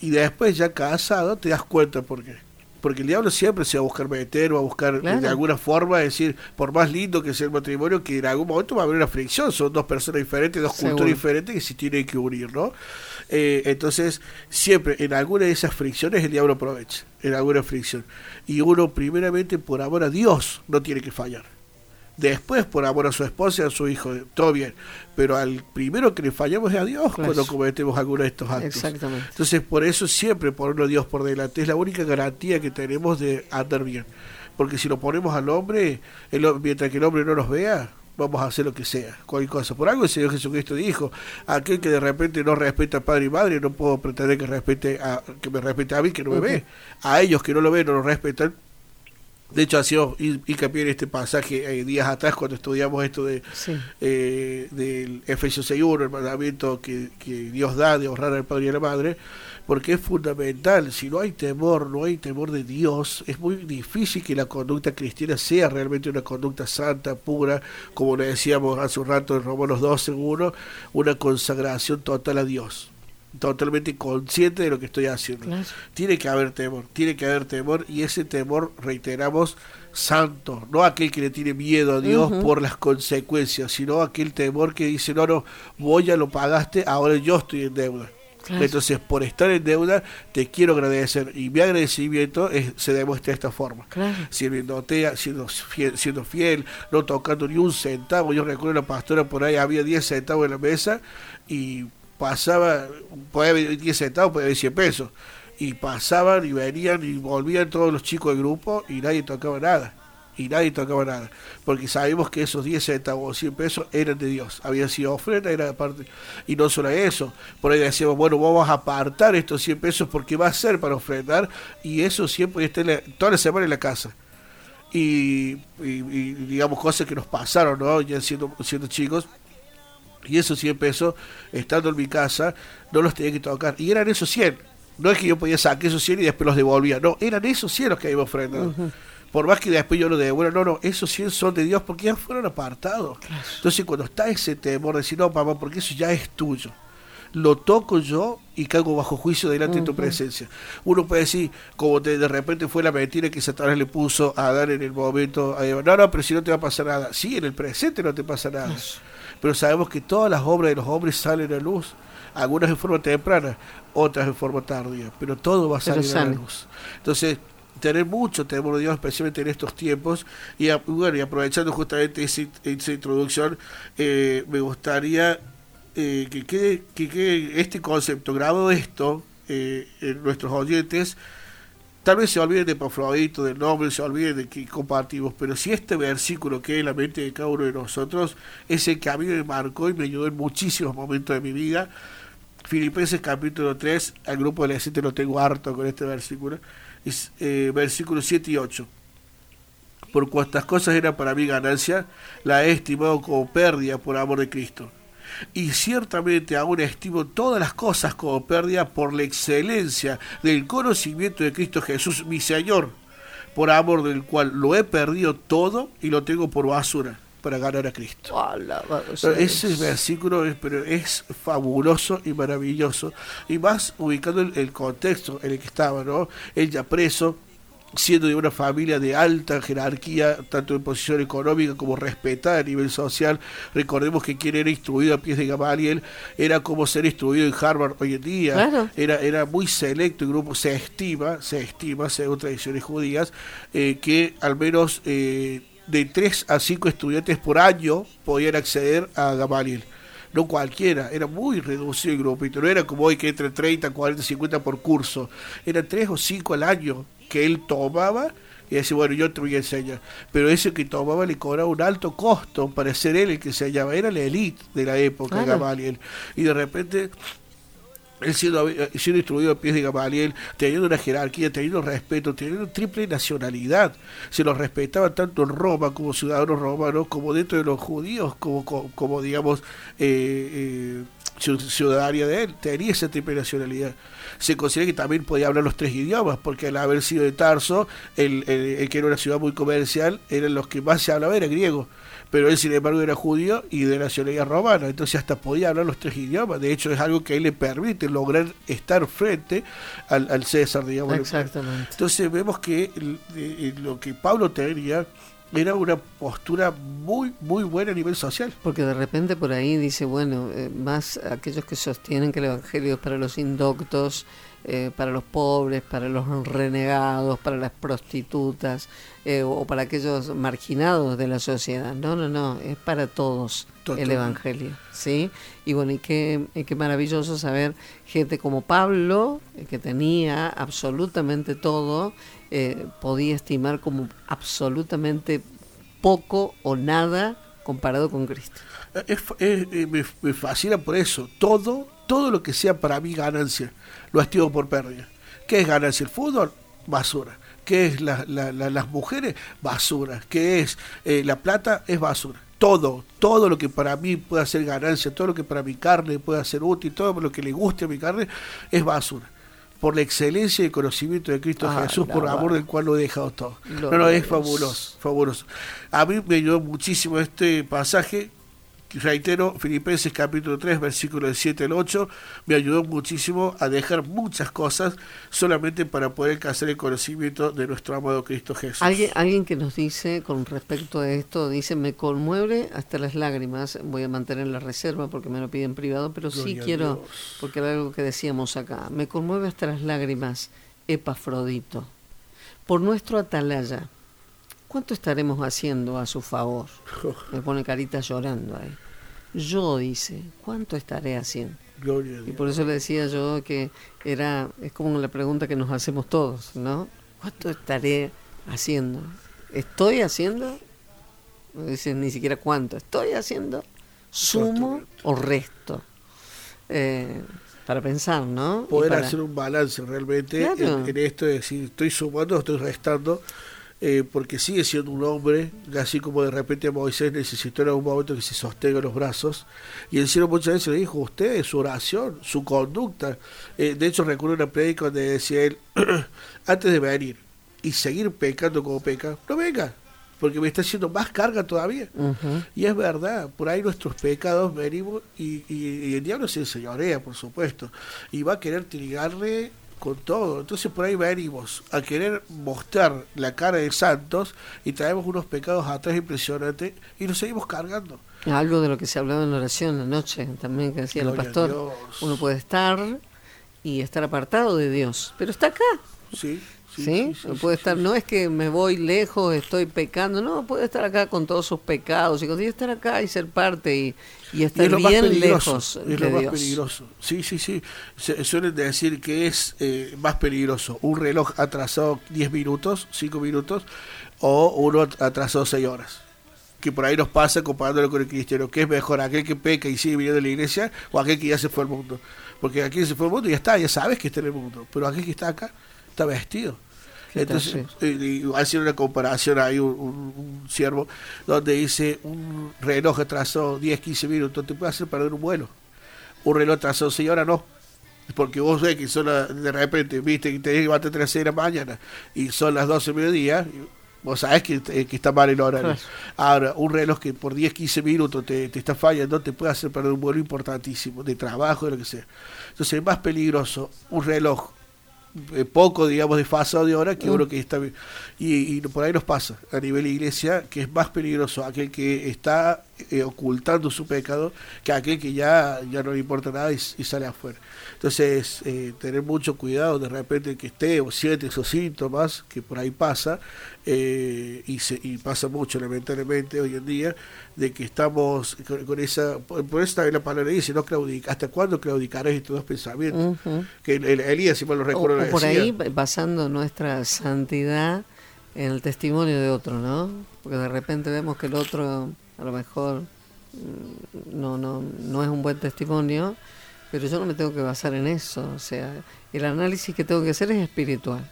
Speaker 3: Y después ya casado te das cuenta por qué porque el diablo siempre se va a buscar meter o a buscar de alguna forma decir, por más lindo que sea el matrimonio, que en algún momento va a haber una fricción, son dos personas diferentes, dos culturas diferentes que se tienen que unir, ¿no? Eh, entonces, siempre en alguna de esas fricciones el diablo aprovecha, en alguna fricción. Y uno, primeramente, por amor a Dios, no tiene que fallar después por amor a su esposa y a su hijo, todo bien, pero al primero que le fallamos es a Dios cuando cometemos alguno de estos actos. Exactamente. Entonces, por eso siempre ponerlo a Dios por delante es la única garantía que tenemos de andar bien. Porque si lo ponemos al hombre, mientras que el hombre no nos vea, vamos a hacer lo que sea, cualquier cosa. Por algo el Señor Jesucristo dijo, aquel que de repente no respeta a padre y madre, no puedo pretender que respete a, que me respete a mí que no me ve. A ellos que no lo ven, no lo respetan, de hecho, ha sido hincapié en este pasaje eh, días atrás cuando estudiamos esto de eh, del Efesios 6.1, el mandamiento que, que, Dios da de honrar al Padre y a la Madre, porque es fundamental. Si no hay temor, no hay temor de Dios, es muy difícil que la conducta cristiana sea realmente una conducta santa, pura, como le decíamos hace un rato en Romanos 12.1, una consagración total a Dios totalmente consciente de lo que estoy haciendo. Tiene que haber temor, tiene que haber temor y ese temor, reiteramos, santo, no aquel que le tiene miedo a Dios por las consecuencias, sino aquel temor que dice, no, no, vos ya lo pagaste, ahora yo estoy en deuda. Entonces, por estar en deuda, te quiero agradecer. Y mi agradecimiento es, se demuestra de esta forma. Sirviéndote, siendo fiel, siendo fiel, no tocando ni un centavo. Yo recuerdo la pastora por ahí, había 10 centavos en la mesa y pasaba, puede haber 10 centavos, puede haber 100 pesos. Y pasaban y venían y volvían todos los chicos del grupo y nadie tocaba nada. Y nadie tocaba nada. Porque sabemos que esos 10 centavos o 100 pesos eran de Dios. Habían sido ofrenda, era parte. Y no solo eso. Por ahí decíamos, bueno, vamos a apartar estos 100 pesos porque va a ser para ofrendar. Y eso siempre está toda la semana en la casa. Y, digamos cosas que nos pasaron, ¿no? Ya siendo, siendo chicos y esos 100 pesos, estando en mi casa, no los tenía que tocar. Y eran esos 100. No es que yo podía sacar esos 100 y después los devolvía. No, eran esos 100 los que había ofrendado. Por más que después yo lo devuelva, no, no, esos 100 son de Dios porque ya fueron apartados. Entonces cuando está ese temor de decir, no, papá, porque eso ya es tuyo. Lo toco yo y caigo bajo juicio delante de tu presencia. Uno puede decir, como de, repente fue la mentira que Satanás le puso a dar en el momento a No, no, pero si no te va a pasar nada. Sí, en el presente no te pasa nada pero sabemos que todas las obras de los hombres salen a luz, algunas en forma temprana, otras en forma tardía, pero todo va a salir a la luz. Entonces, tener mucho temor de Dios, especialmente en estos tiempos, y, bueno, y aprovechando justamente esa, introducción, eh, me gustaría eh, que, quede, que este concepto, grabado esto eh, en nuestros oyentes, Tal vez se olviden de Pafrodito, del nombre, se olviden de que compartimos, pero si este versículo que es la mente de cada uno de nosotros es el que a mí me marcó y me ayudó en muchísimos momentos de mi vida, Filipenses capítulo 3, al grupo de la gente lo tengo harto con este versículo, es eh, versículos 7 y 8. Por cuantas cosas eran para mí ganancia, la he estimado como pérdida por amor de Cristo y ciertamente aún estimo todas las cosas como pérdida por la excelencia del conocimiento de Cristo Jesús, mi Señor, por amor del cual lo he perdido todo y lo tengo por basura para ganar a Cristo. Ese versículo es, pero es fabuloso y maravilloso. Y más ubicando el, el, contexto en el que estaba, ¿no? Él ya preso, siendo de una familia de alta jerarquía, tanto en posición económica como respetada a nivel social. Recordemos que quien era instruido a pies de Gamaliel era como ser instruido en Harvard hoy en día. Era, era muy selecto el grupo, se estima, se estima, según tradiciones judías, eh, que al menos eh, de 3 a 5 estudiantes por año podían acceder a Gamaliel no cualquiera, era muy reducido el grupito, no era como hoy que entre 30, 40, 50 por curso, eran 3 o 5 al año que él tomaba y decía, bueno, yo te voy a enseñar. Pero ese que tomaba le cobraba un alto costo para ser él el que se enseñaba. Era la élite de la época, Gamaliel. Y de repente, él siendo, siendo instruido a pies de Gamaliel, teniendo una jerarquía, teniendo respeto, teniendo triple nacionalidad. Se lo respetaba tanto en Roma como ciudadanos romanos, como dentro de los judíos, como, como, digamos, eh, eh, ciudadania de él, tenía esa triple nacionalidad. Se considera que también podía hablar los tres idiomas, porque al haber sido de Tarso, el, el, que era una ciudad muy comercial, eran los que más se hablaba, era griego. Pero él, sin embargo, era judío y de nacionalidad romana, entonces hasta podía hablar los tres idiomas. De hecho, es algo que a él le permite lograr estar frente al, al César, digamos.
Speaker 2: Exactamente.
Speaker 3: Entonces vemos que lo que Pablo tenía era una postura muy, muy buena a nivel social.
Speaker 2: Porque de repente por ahí dice, bueno, eh, más aquellos que sostienen que el Evangelio es para los indoctos, eh, para los pobres, para los renegados, para las prostitutas eh, o para aquellos marginados de la sociedad. No, no, no, es para todos el Evangelio, ¿sí? Y bueno, y qué, qué maravilloso saber gente como Pablo, que tenía absolutamente todo, eh, podía estimar como absolutamente poco o nada comparado con Cristo.
Speaker 3: Eh, me, fascina por eso. Todo, todo lo que sea para mí ganancia, lo estimo por pérdida. ¿Qué es ganancia? El fútbol, basura. ¿Qué es las mujeres? Basura. ¿Qué es eh, la plata? Es basura. Todo, todo lo que para mí pueda ser ganancia, todo lo que para mi carne pueda ser útil, todo lo que le guste a mi carne, es basura por la excelencia y conocimiento de Cristo ah, Jesús, por amor del cual lo he dejado todo. no, no, es fabuloso, fabuloso. A mí me ayudó muchísimo este pasaje reitero, Filipenses capítulo 3, versículo 7 al 8, me ayudó muchísimo a dejar muchas cosas solamente para poder alcanzar el conocimiento de nuestro amado Cristo Jesús.
Speaker 2: Alguien, alguien que nos dice con respecto a esto, dice, me conmueve hasta las lágrimas, voy a mantener la reserva porque me lo piden privado, pero sí quiero, porque era algo que decíamos acá, me conmueve hasta las lágrimas, Epafrodito, por nuestro atalaya. ¿Cuánto estaremos haciendo a su favor? Me pone carita llorando ahí. Yo, dice, ¿cuánto estaré haciendo? y por eso le decía yo que era, es como la pregunta que nos hacemos todos, ¿no? ¿Cuánto estaré haciendo? ¿Estoy haciendo? No dicen ni siquiera cuánto. ¿Estoy haciendo? ¿Sumo o resto? Eh, para pensar, ¿no?
Speaker 3: Poder hacer un balance realmente en, en, esto de decir, estoy sumando o estoy restando eh, porque sigue siendo un hombre, así como de repente Moisés necesitó en algún momento que se sostenga los brazos, y el cielo muchas veces le dijo, usted, su oración, su conducta, eh, de hecho recuerdo una prédica donde decía él, antes de venir y seguir pecando como peca, no venga, porque me está haciendo más carga todavía. Y es verdad, por ahí nuestros pecados venimos y, y, el diablo se enseñorea, por supuesto, y va a querer trigarle con todo. Entonces por ahí venimos a querer mostrar la cara de santos y traemos unos pecados atrás impresionantes y nos seguimos cargando.
Speaker 2: Algo de lo que se ha hablado en la oración anoche también que decía el pastor. Uno puede estar y estar apartado de Dios, pero está acá.
Speaker 3: Sí.
Speaker 2: ¿Sí? puede estar, no es que me voy lejos, estoy pecando, no, puede estar acá con todos sus pecados y estar acá y ser parte y, y estar bien lejos.
Speaker 3: Es lo más peligroso. Sí, sí, sí. Se, suelen decir que es eh, más peligroso un reloj atrasado 10 minutos, 5 minutos, o uno atrasado 6 horas que por ahí nos pasa comparándolo con el cristiano, que es mejor aquel que peca y sigue viniendo a la iglesia o aquel que ya se fue al mundo. Porque aquel que se fue al mundo ya está, ya sabes que está en el mundo, pero aquel que está acá está vestido. Entonces, a hacer una comparación, hay un, un, siervo donde dice un reloj atrasó 10, 15 minutos, te puede hacer perder un vuelo. Un reloj atrasó 6 horas, no. Porque vos ves que son de repente, viste, que te a las 6 de la mañana y son las 12 de mediodía, vos sabés que, que, está mal el horario. Ahora, un reloj que por 10, 15 minutos te, te, está fallando, te puede hacer perder un vuelo importantísimo, de trabajo, de lo que sea. Entonces, es más peligroso un reloj eh, poco, digamos, desfasado de ahora que uno que está... Y, y, por ahí nos pasa a nivel iglesia que es más peligroso aquel que está eh, ocultando su pecado que aquel que ya, ya no le importa nada y, sale afuera. Entonces, eh, tener mucho cuidado de repente que esté o siete esos síntomas que por ahí pasa y, se, y pasa mucho lamentablemente hoy en día de que estamos con, esa, por, eso también la palabra dice, no claudica, ¿hasta cuándo claudicarás estos dos pensamientos? Que el, Elías, si mal lo recuerdo,
Speaker 2: por ahí basando nuestra santidad en el testimonio de otro, ¿no? Porque de repente vemos que el otro a lo mejor mm, no, no, no es un buen testimonio, pero yo no me tengo que basar en eso, o sea, el análisis que tengo que hacer es espiritual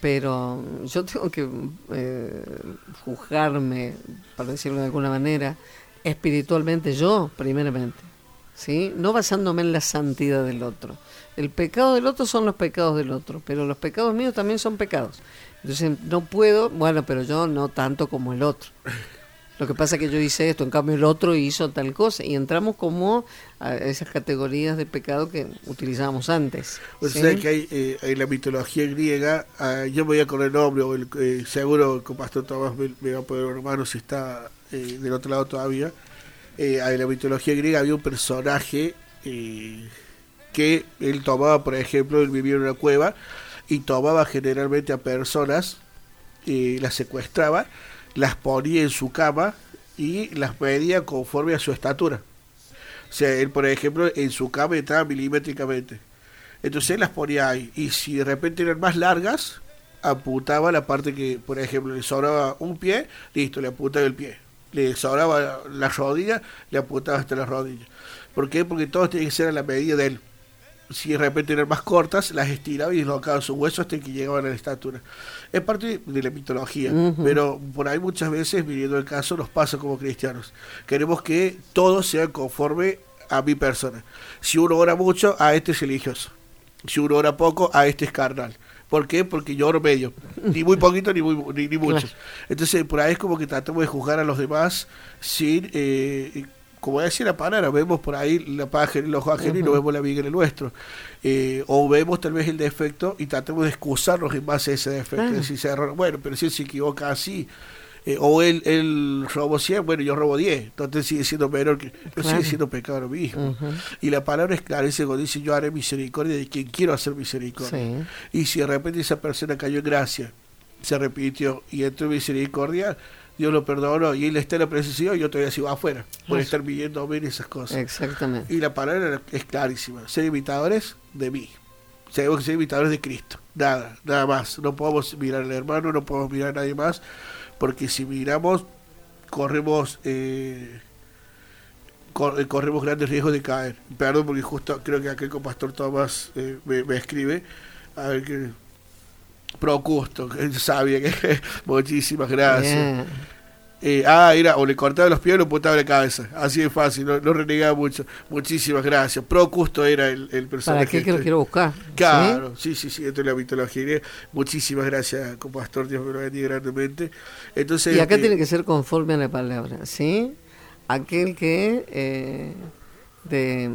Speaker 2: pero yo tengo que eh, juzgarme, para decirlo de alguna manera, espiritualmente yo, primeramente, ¿sí? No basándome en la santidad del otro. El pecado del otro son los pecados del otro, pero los pecados míos también son pecados. Entonces no puedo, bueno, pero yo no tanto como el otro. Lo que pasa es que yo hice esto, en cambio el otro hizo tal cosa, y entramos como a esas categorías de pecado que utilizábamos antes.
Speaker 3: O sea que hay eh, en la mitología griega, ah, yo me voy a con el nombre, o el, eh, seguro que Pastor Tomás me, va a poder hermano si está eh, del otro lado todavía. en la mitología griega había un personaje que él tomaba, por ejemplo, él vivía en una cueva y tomaba generalmente a personas, y las secuestraba las ponía en su cama y las medía conforme a su estatura. O sea, él, por ejemplo, en su cama entraba milimétricamente. Entonces él las ponía ahí. Y si de repente eran más largas, apuntaba la parte que, por ejemplo, le sobraba un pie, listo, le apuntaba el pie. Le sobraba la rodilla, le apuntaba hasta la rodilla. ¿Por qué? Porque todo tiene que ser a la medida de él si de repente eran más cortas, las estiraba y dislocaban sus huesos hasta que llegaban a la estatura. Es parte de la mitología, pero por ahí muchas veces, viniendo el caso, nos pasa como cristianos. Queremos que todo sea conforme a mi persona. Si uno ora mucho, a este es religioso. Si uno ora poco, a este es carnal. ¿Por qué? Porque yo oro medio. Ni muy poquito ni, muy, ni, mucho. Entonces, por ahí es como que tratamos de juzgar a los demás sin eh, como decía la palabra, vemos por ahí la en el ojo ajeno y no vemos la viga en el nuestro. Eh, o vemos tal vez el defecto y tratamos de excusarnos en base a ese defecto. se bueno, pero si él se equivoca así, eh, o él, él robó 100, bueno, yo robo 10, entonces sigue siendo menor que. Pero sigue siendo pecado lo mismo. Y la palabra es clara, ese cuando dice: Yo haré misericordia de quien quiero hacer misericordia. Y si de repente esa persona cayó en gracia, se repitió y entró en misericordia, Dios lo perdonó y él está en la presencia y yo todavía sigo afuera por estar viviendo bien esas cosas.
Speaker 2: Exactamente.
Speaker 3: Y la palabra es clarísima, ser imitadores de mí. Tenemos que ser imitadores de Cristo. Nada, nada más. No podemos mirar al hermano, no podemos mirar a nadie más, porque si miramos, corremos eh, eh, corremos grandes riesgos de caer. Perdón, porque justo creo que aquel compastor Tomás eh, me, me, escribe. A ver qué Procusto, que sabía que muchísimas gracias. Eh, ah, era, o le cortaba los pies o le apuntaba la cabeza. Así de fácil, no, renegaba mucho. Muchísimas gracias. Procusto era el, el personaje.
Speaker 2: ¿Para qué que lo quiero buscar?
Speaker 3: Claro, sí, sí, sí, esto es la mitología. Muchísimas gracias, compastor, Dios me lo bendiga grandemente. Entonces,
Speaker 2: y acá eh, tiene que ser conforme a la palabra, ¿sí? Aquel que eh, de.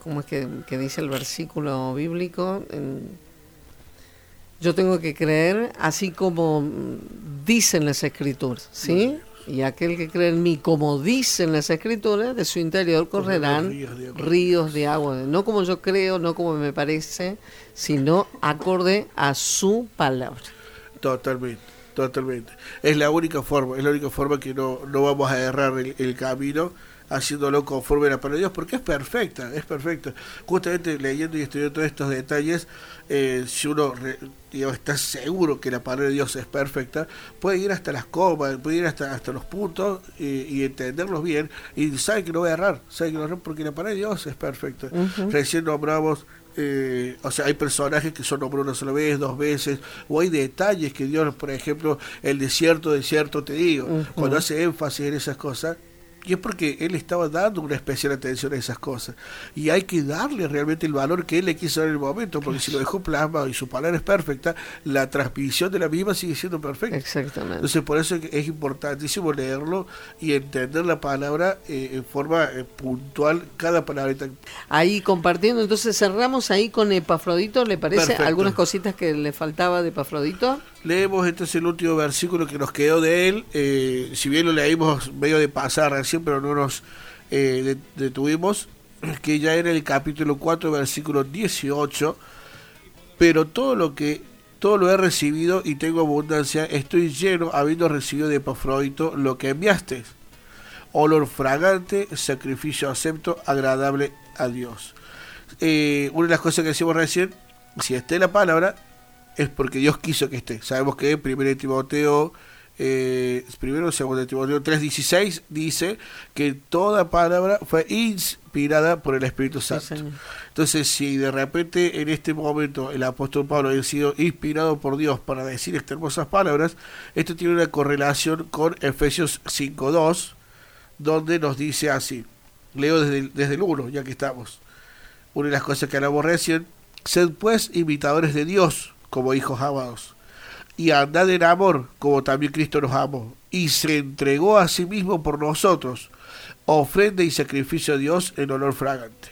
Speaker 2: ¿Cómo es que, que, dice el versículo bíblico? En, yo tengo que creer así como dicen las escrituras, ¿sí? Y aquel que cree en mí, como dicen las escrituras, de su interior correrán ríos de agua. No como yo creo, no como me parece, sino acorde a su palabra.
Speaker 3: Totalmente, totalmente. Es la única forma, es la única forma que no, no vamos a errar el camino haciéndolo conforme a la palabra de Dios, porque es perfecta, es perfecta. Justamente leyendo y estudiando todos estos detalles, eh, si uno está seguro que la palabra de Dios es perfecta, puede ir hasta las comas, puede ir hasta, hasta los puntos y, entenderlos bien, y sabe que no va a errar, sabe que no va a errar porque la palabra de Dios es perfecta. Recién nombramos eh, o sea, hay personajes que son nombrados una sola vez, dos veces, o hay detalles que Dios, por ejemplo, el desierto, desierto, te digo, cuando hace énfasis en esas cosas, Y es porque él estaba dando una especial atención a esas cosas. Y hay que darle realmente el valor que él le quiso dar en el momento, porque si lo dejó plasmado y su palabra es perfecta, la transmisión de la misma sigue siendo perfecta.
Speaker 2: Exactamente.
Speaker 3: Entonces por eso es importantísimo leerlo y entender la palabra eh, en forma eh, puntual, cada palabra.
Speaker 2: Ahí compartiendo, entonces cerramos ahí con Epafrodito, ¿le parece? Algunas cositas que le faltaba de Epafrodito.
Speaker 3: Leemos entonces el último versículo que nos quedó de él, eh, si bien lo leímos medio de pasar recién, pero no nos eh, detuvimos, que ya era el capítulo 4, versículo 18, pero todo lo que todo lo he recibido y tengo abundancia, estoy lleno habiendo recibido de Epafrodito lo que enviaste. Olor fragante, sacrificio acepto, agradable a Dios. Eh, una de las cosas que decimos recién, si esté la palabra, es porque Dios quiso que esté. Sabemos que 1 Timoteo eh, primero segundo de Timoteo 3.16 dice que toda palabra fue inspirada por el Espíritu Santo. Entonces, si de repente en este momento el apóstol Pablo ha sido inspirado por Dios para decir estas hermosas palabras, esto tiene una correlación con Efesios 5.2, donde nos dice así, leo desde, desde el 1, ya que estamos. Una de las cosas que hablamos recién, sed pues imitadores de Dios como hijos amados y andad en amor, como también Cristo nos amó, y se entregó a sí mismo por nosotros, ofrenda y sacrificio a Dios en olor fragante.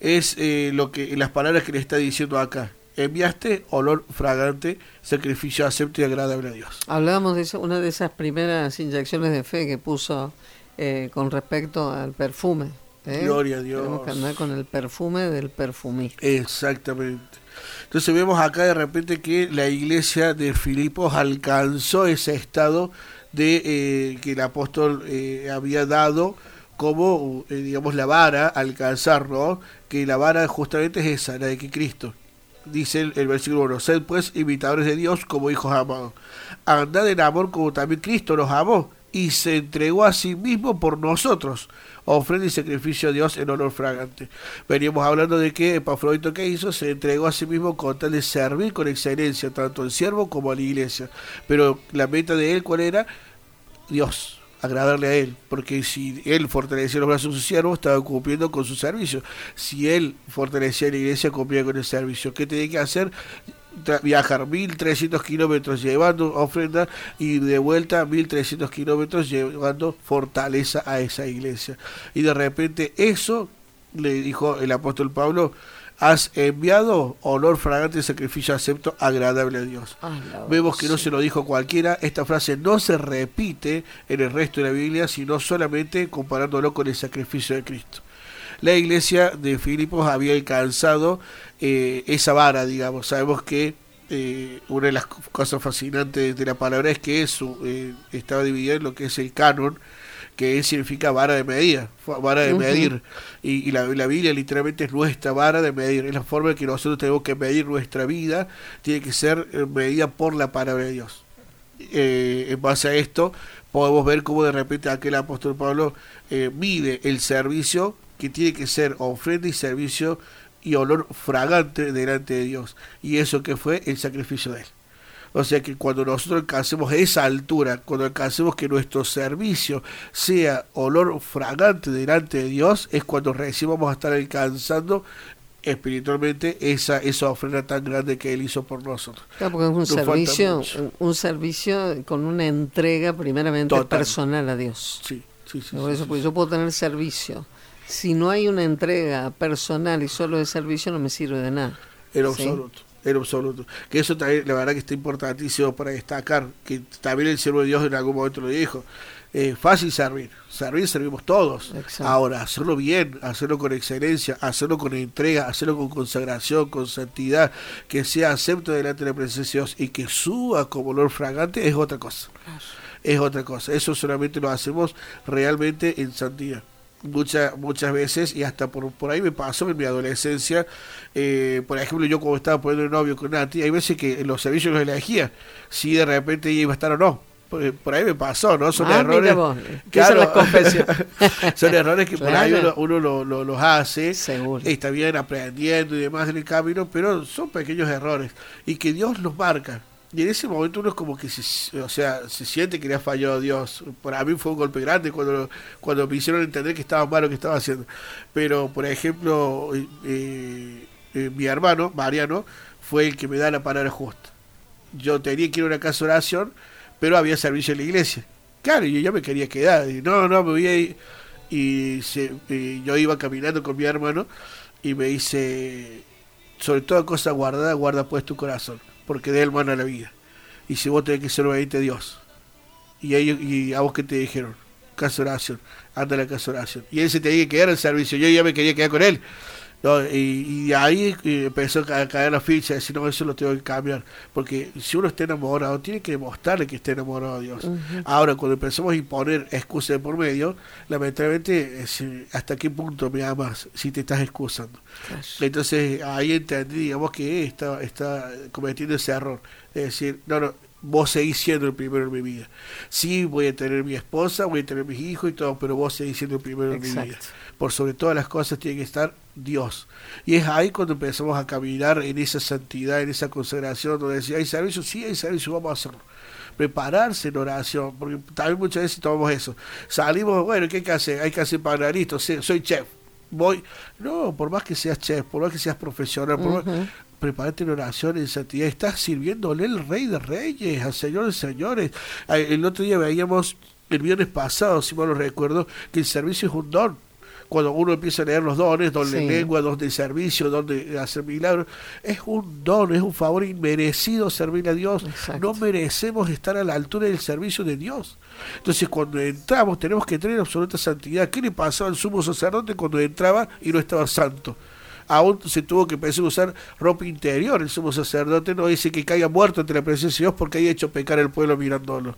Speaker 3: Es eh, lo que las palabras que le está diciendo acá. Enviaste olor fragante, sacrificio acepto y agradable a Dios.
Speaker 2: Hablábamos de eso, una de esas primeras inyecciones de fe que puso eh, con respecto al perfume.
Speaker 3: ¿eh? Gloria a Dios.
Speaker 2: Tenemos que andar con el perfume del perfumista.
Speaker 3: Exactamente. Entonces vemos acá de repente que la iglesia de Filipos alcanzó ese estado de eh, que el apóstol eh, había dado como, eh, digamos, la vara alcanzar, ¿no? Que la vara justamente es esa, la de que Cristo. Dice el, versículo 1, sed pues imitadores de Dios como hijos amados. Andad en amor como también Cristo nos amó y se entregó a sí mismo por nosotros ofrenda y sacrificio a Dios en honor fragante. Veníamos hablando de que Epafrodito que hizo se entregó a sí mismo con tal de servir con excelencia tanto al siervo como a la iglesia. Pero la meta de él, ¿cuál era? Dios, agradarle a él, porque si él fortalecía los brazos de su siervo, estaba cumpliendo con su servicio. Si él fortalecía la iglesia, cumplía con el servicio. ¿Qué tenía que hacer? Viajar 1300 kilómetros llevando ofrenda y de vuelta 1300 kilómetros llevando fortaleza a esa iglesia. Y de repente eso, le dijo el apóstol Pablo, has enviado olor fragante, sacrificio acepto, agradable a Dios. Vemos que no se lo dijo cualquiera, esta frase no se repite en el resto de la Biblia, sino solamente comparándolo con el sacrificio de Cristo la iglesia de Filipos había alcanzado eh, esa vara, digamos. Sabemos que eh, una de las cosas fascinantes de la palabra es que eso eh, estaba dividido en lo que es el canon, que significa vara de medida, vara de medir. Y, la, la, Biblia literalmente es nuestra vara de medir, es la forma en que nosotros tenemos que medir nuestra vida, tiene que ser medida por la palabra de Dios. en base a esto, podemos ver cómo de repente aquel apóstol Pablo mide el servicio que tiene que ser ofrenda y servicio y olor fragante delante de Dios. Y eso que fue el sacrificio de Él. O sea que cuando nosotros alcancemos esa altura, cuando alcancemos que nuestro servicio sea olor fragante delante de Dios, es cuando recién vamos a estar alcanzando espiritualmente esa, esa ofrenda tan grande que Él hizo por nosotros.
Speaker 2: Claro, porque es un servicio, un servicio con una entrega primeramente personal a Dios.
Speaker 3: Sí, sí, sí.
Speaker 2: Por eso, yo puedo tener servicio si no hay una entrega personal y solo de servicio no me sirve de nada.
Speaker 3: En absoluto, en absoluto. Que eso también, la verdad que está importantísimo para destacar, que también el siervo de Dios en algún momento lo dijo. Eh, fácil servir, servir servimos todos. Ahora, hacerlo bien, hacerlo con excelencia, hacerlo con entrega, hacerlo con consagración, con santidad, que sea acepto delante de la presencia de Dios y que suba como olor fragante es otra cosa. Es otra cosa. Eso solamente lo hacemos realmente en santidad muchas muchas veces y hasta por, por ahí me pasó en mi adolescencia eh, por ejemplo yo como estaba poniendo el novio con Nati hay veces que los servicios los elegía si de repente iba a estar o no. Por, ahí me pasó no son ah, errores
Speaker 2: claro,
Speaker 3: son errores que por ahí uno, lo, los hace está bien aprendiendo y demás en el camino pero son pequeños errores y que Dios los marca y en ese momento uno es como que se, o sea, se siente que le ha fallado a Dios. Para mí fue un golpe grande cuando, cuando me hicieron entender que estaba mal lo que estaba haciendo. Pero, por ejemplo, eh, eh, mi hermano, Mariano, fue el que me da la palabra justa. Yo tenía que ir a una casa de oración, pero había servicio en la iglesia. Claro, yo ya me quería quedar. Y no, no, me voy a ir. Y, y yo iba caminando con mi hermano y me dice, sobre toda cosa guardada, guarda pues tu corazón porque de él mana la vida. Y si vos tenés que ser obediente a Dios, y ellos, y a vos que te dijeron, casa oración, anda a la casa oración. Y él se tenía que quedar al servicio, yo ya me quería quedar con él. Y, ahí empezó a caer la ficha, decir, no, eso lo tengo que cambiar. Porque si uno está enamorado, tiene que demostrarle que está enamorado de Dios. Ahora, cuando empezamos a imponer excusas por medio, lamentablemente, ¿hasta qué punto me amas si te estás excusando? Entonces, ahí entendí, digamos, que está, está cometiendo ese error. Es decir, no, no, vos seguís siendo el primero en mi vida. Sí, voy a tener mi esposa, voy a tener mis hijos y todo, pero vos seguís siendo el primero en mi vida por sobre todas las cosas tiene que estar Dios. Y es ahí cuando empezamos a caminar en esa santidad, en esa consagración, donde decía, hay servicio, sí hay servicio, vamos a hacerlo. Prepararse en oración, porque también muchas veces tomamos eso. Salimos, bueno, ¿qué hay que hacer? Hay que hacer para listo, soy chef. Voy, no, por más que seas chef, por más que seas profesional, por prepárate en oración, en santidad. Estás sirviéndole al Rey de Reyes, al Señor de Señores. El otro día veíamos, el viernes pasado, si mal lo recuerdo, que el servicio es un don cuando uno empieza a leer los dones, don de lengua, don de servicio, don de hacer milagros, es un don, es un favor inmerecido servir a Dios. No merecemos estar a la altura del servicio de Dios. Entonces, cuando entramos, tenemos que tener absoluta santidad. ¿Qué le pasó al sumo sacerdote cuando entraba y no estaba santo? Aún se tuvo que a usar ropa interior. El sumo sacerdote no dice que caiga muerto ante la presencia de Dios porque haya hecho pecar al pueblo mirándolo.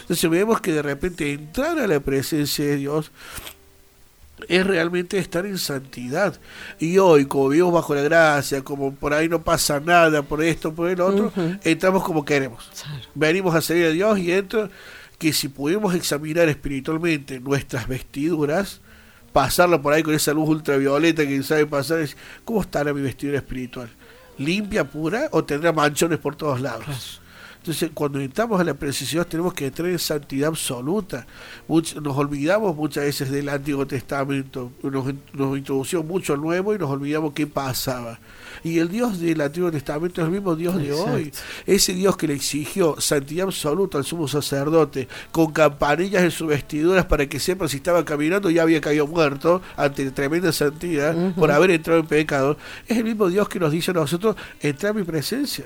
Speaker 3: Entonces vemos que de repente entrar a la presencia de Dios es realmente estar en santidad. Y hoy, como vivimos bajo la gracia, como por ahí no pasa nada, por esto, por el otro, entramos como queremos. Venimos a servir a Dios y entro que si pudimos examinar espiritualmente nuestras vestiduras, pasarlo por ahí con esa luz ultravioleta que sabe pasar, ¿cómo estará mi vestidura espiritual? ¿Limpia, pura o tendrá manchones por todos lados? Entonces, cuando entramos a la precisión, tenemos que entrar en santidad absoluta. nos olvidamos muchas veces del Antiguo Testamento, nos, nos introdució mucho nuevo y nos olvidamos qué pasaba. Y el Dios del Antiguo Testamento es el mismo Dios de hoy. Ese Dios que le exigió santidad absoluta al sumo sacerdote, con campanillas en sus vestiduras para que sepa si estaba caminando ya había caído muerto ante tremenda santidad por haber entrado en pecado, es el mismo Dios que nos dice a nosotros, entra en mi presencia.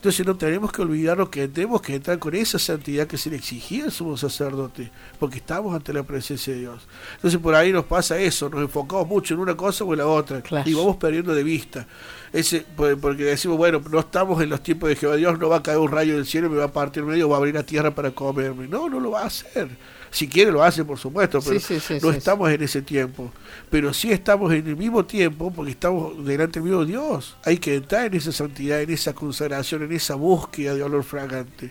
Speaker 3: Entonces no tenemos que olvidarnos que tenemos que entrar con esa santidad que se le exigía al sumo sacerdote, porque estamos ante la presencia de Dios. Entonces por ahí nos pasa eso, nos enfocamos mucho en una cosa o en la otra y vamos perdiendo de vista. Ese, porque decimos, bueno, no estamos en los tiempos de Jehová, Dios no va a caer un rayo del cielo y me va a partir medio, va a abrir la tierra para comerme. No, no lo va a hacer. Si quiere lo hace, por supuesto, pero no estamos en ese tiempo. Pero sí estamos en el mismo tiempo porque estamos delante del mismo Dios. Hay que entrar en esa santidad, en esa consagración, en esa búsqueda de olor fragante.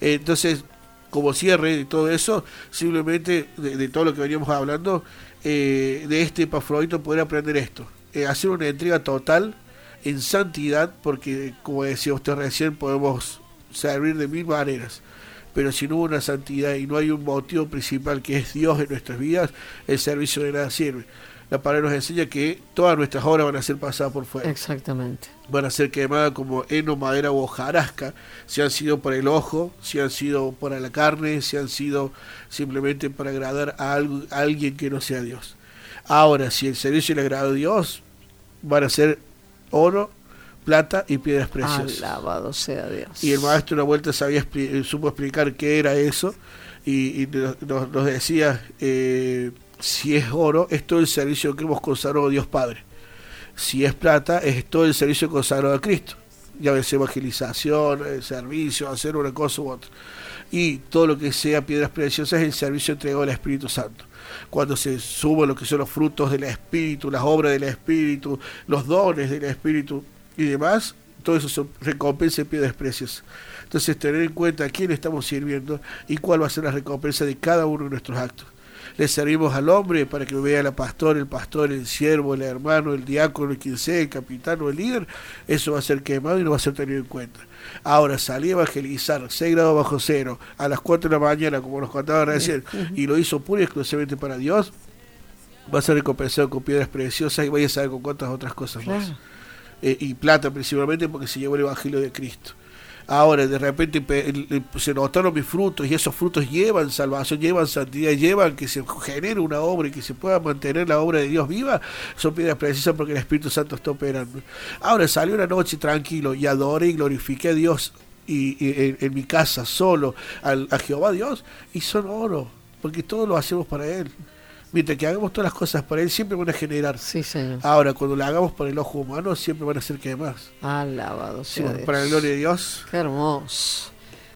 Speaker 3: Entonces, como cierre de todo eso, simplemente de, todo lo que veníamos hablando, eh, de este Epafrodito poder aprender esto. Eh, hacer una entrega total en santidad, porque como decía usted recién, podemos servir de mil maneras pero si no hubo una santidad y no hay un motivo principal que es Dios en nuestras vidas, el servicio de nada sirve. La palabra nos enseña que todas nuestras obras van a ser pasadas por fuego.
Speaker 2: Exactamente.
Speaker 3: Van a ser quemadas como heno, madera o hojarasca, si han sido por el ojo, si han sido para la carne, si han sido simplemente para agradar a, a alguien que no sea Dios. Ahora, si el servicio le agrada a Dios, van a ser oro, plata y piedras preciosas.
Speaker 2: Alabado sea Dios.
Speaker 3: Y el maestro una vuelta sabía supo explicar qué era eso y, nos, decía, eh, si es oro, es todo el servicio que hemos consagrado a Dios Padre. Si es plata, es todo el servicio consagrado a Cristo. Ya ves, evangelización, el servicio, hacer una cosa u otra. Y todo lo que sea piedras preciosas es el servicio entregado al Espíritu Santo cuando se suman lo que son los frutos del Espíritu, las obras del Espíritu, los dones del Espíritu, y demás, todo eso son recompensa y piedras precios. Entonces, tener en cuenta a quién estamos sirviendo y cuál va a ser la recompensa de cada uno de nuestros actos. le servimos al hombre para que vea la pastor, el pastor, el siervo, el hermano, el diácono, el quien sea, el capitán o el líder, eso va a ser quemado y no va a ser tenido en cuenta. Ahora, salí a evangelizar 6 grados bajo cero a las 4 de la mañana, como nos contaban recién, y lo hizo pura y exclusivamente para Dios, va a ser recompensado con piedras preciosas y vaya a saber con cuántas otras cosas más. Eh, y plata principalmente porque se llevó el Evangelio de Cristo. Ahora, de repente se notaron mis frutos y esos frutos llevan salvación, llevan santidad, llevan que se genere una obra y que se pueda mantener la obra de Dios viva. Son piedras precisas porque el Espíritu Santo está operando. Ahora, salió una noche tranquilo y adoré y glorifiqué a Dios y, en, mi casa solo, a Jehová Dios, y son oro, porque todo lo hacemos para Él. Mientras que hagamos todas las cosas para Él, siempre van a generar.
Speaker 2: Sí, señor.
Speaker 3: Ahora, cuando lo hagamos por el ojo humano, siempre van a ser que más.
Speaker 2: Alabado sea
Speaker 3: Para la gloria de Dios.
Speaker 2: Qué hermoso.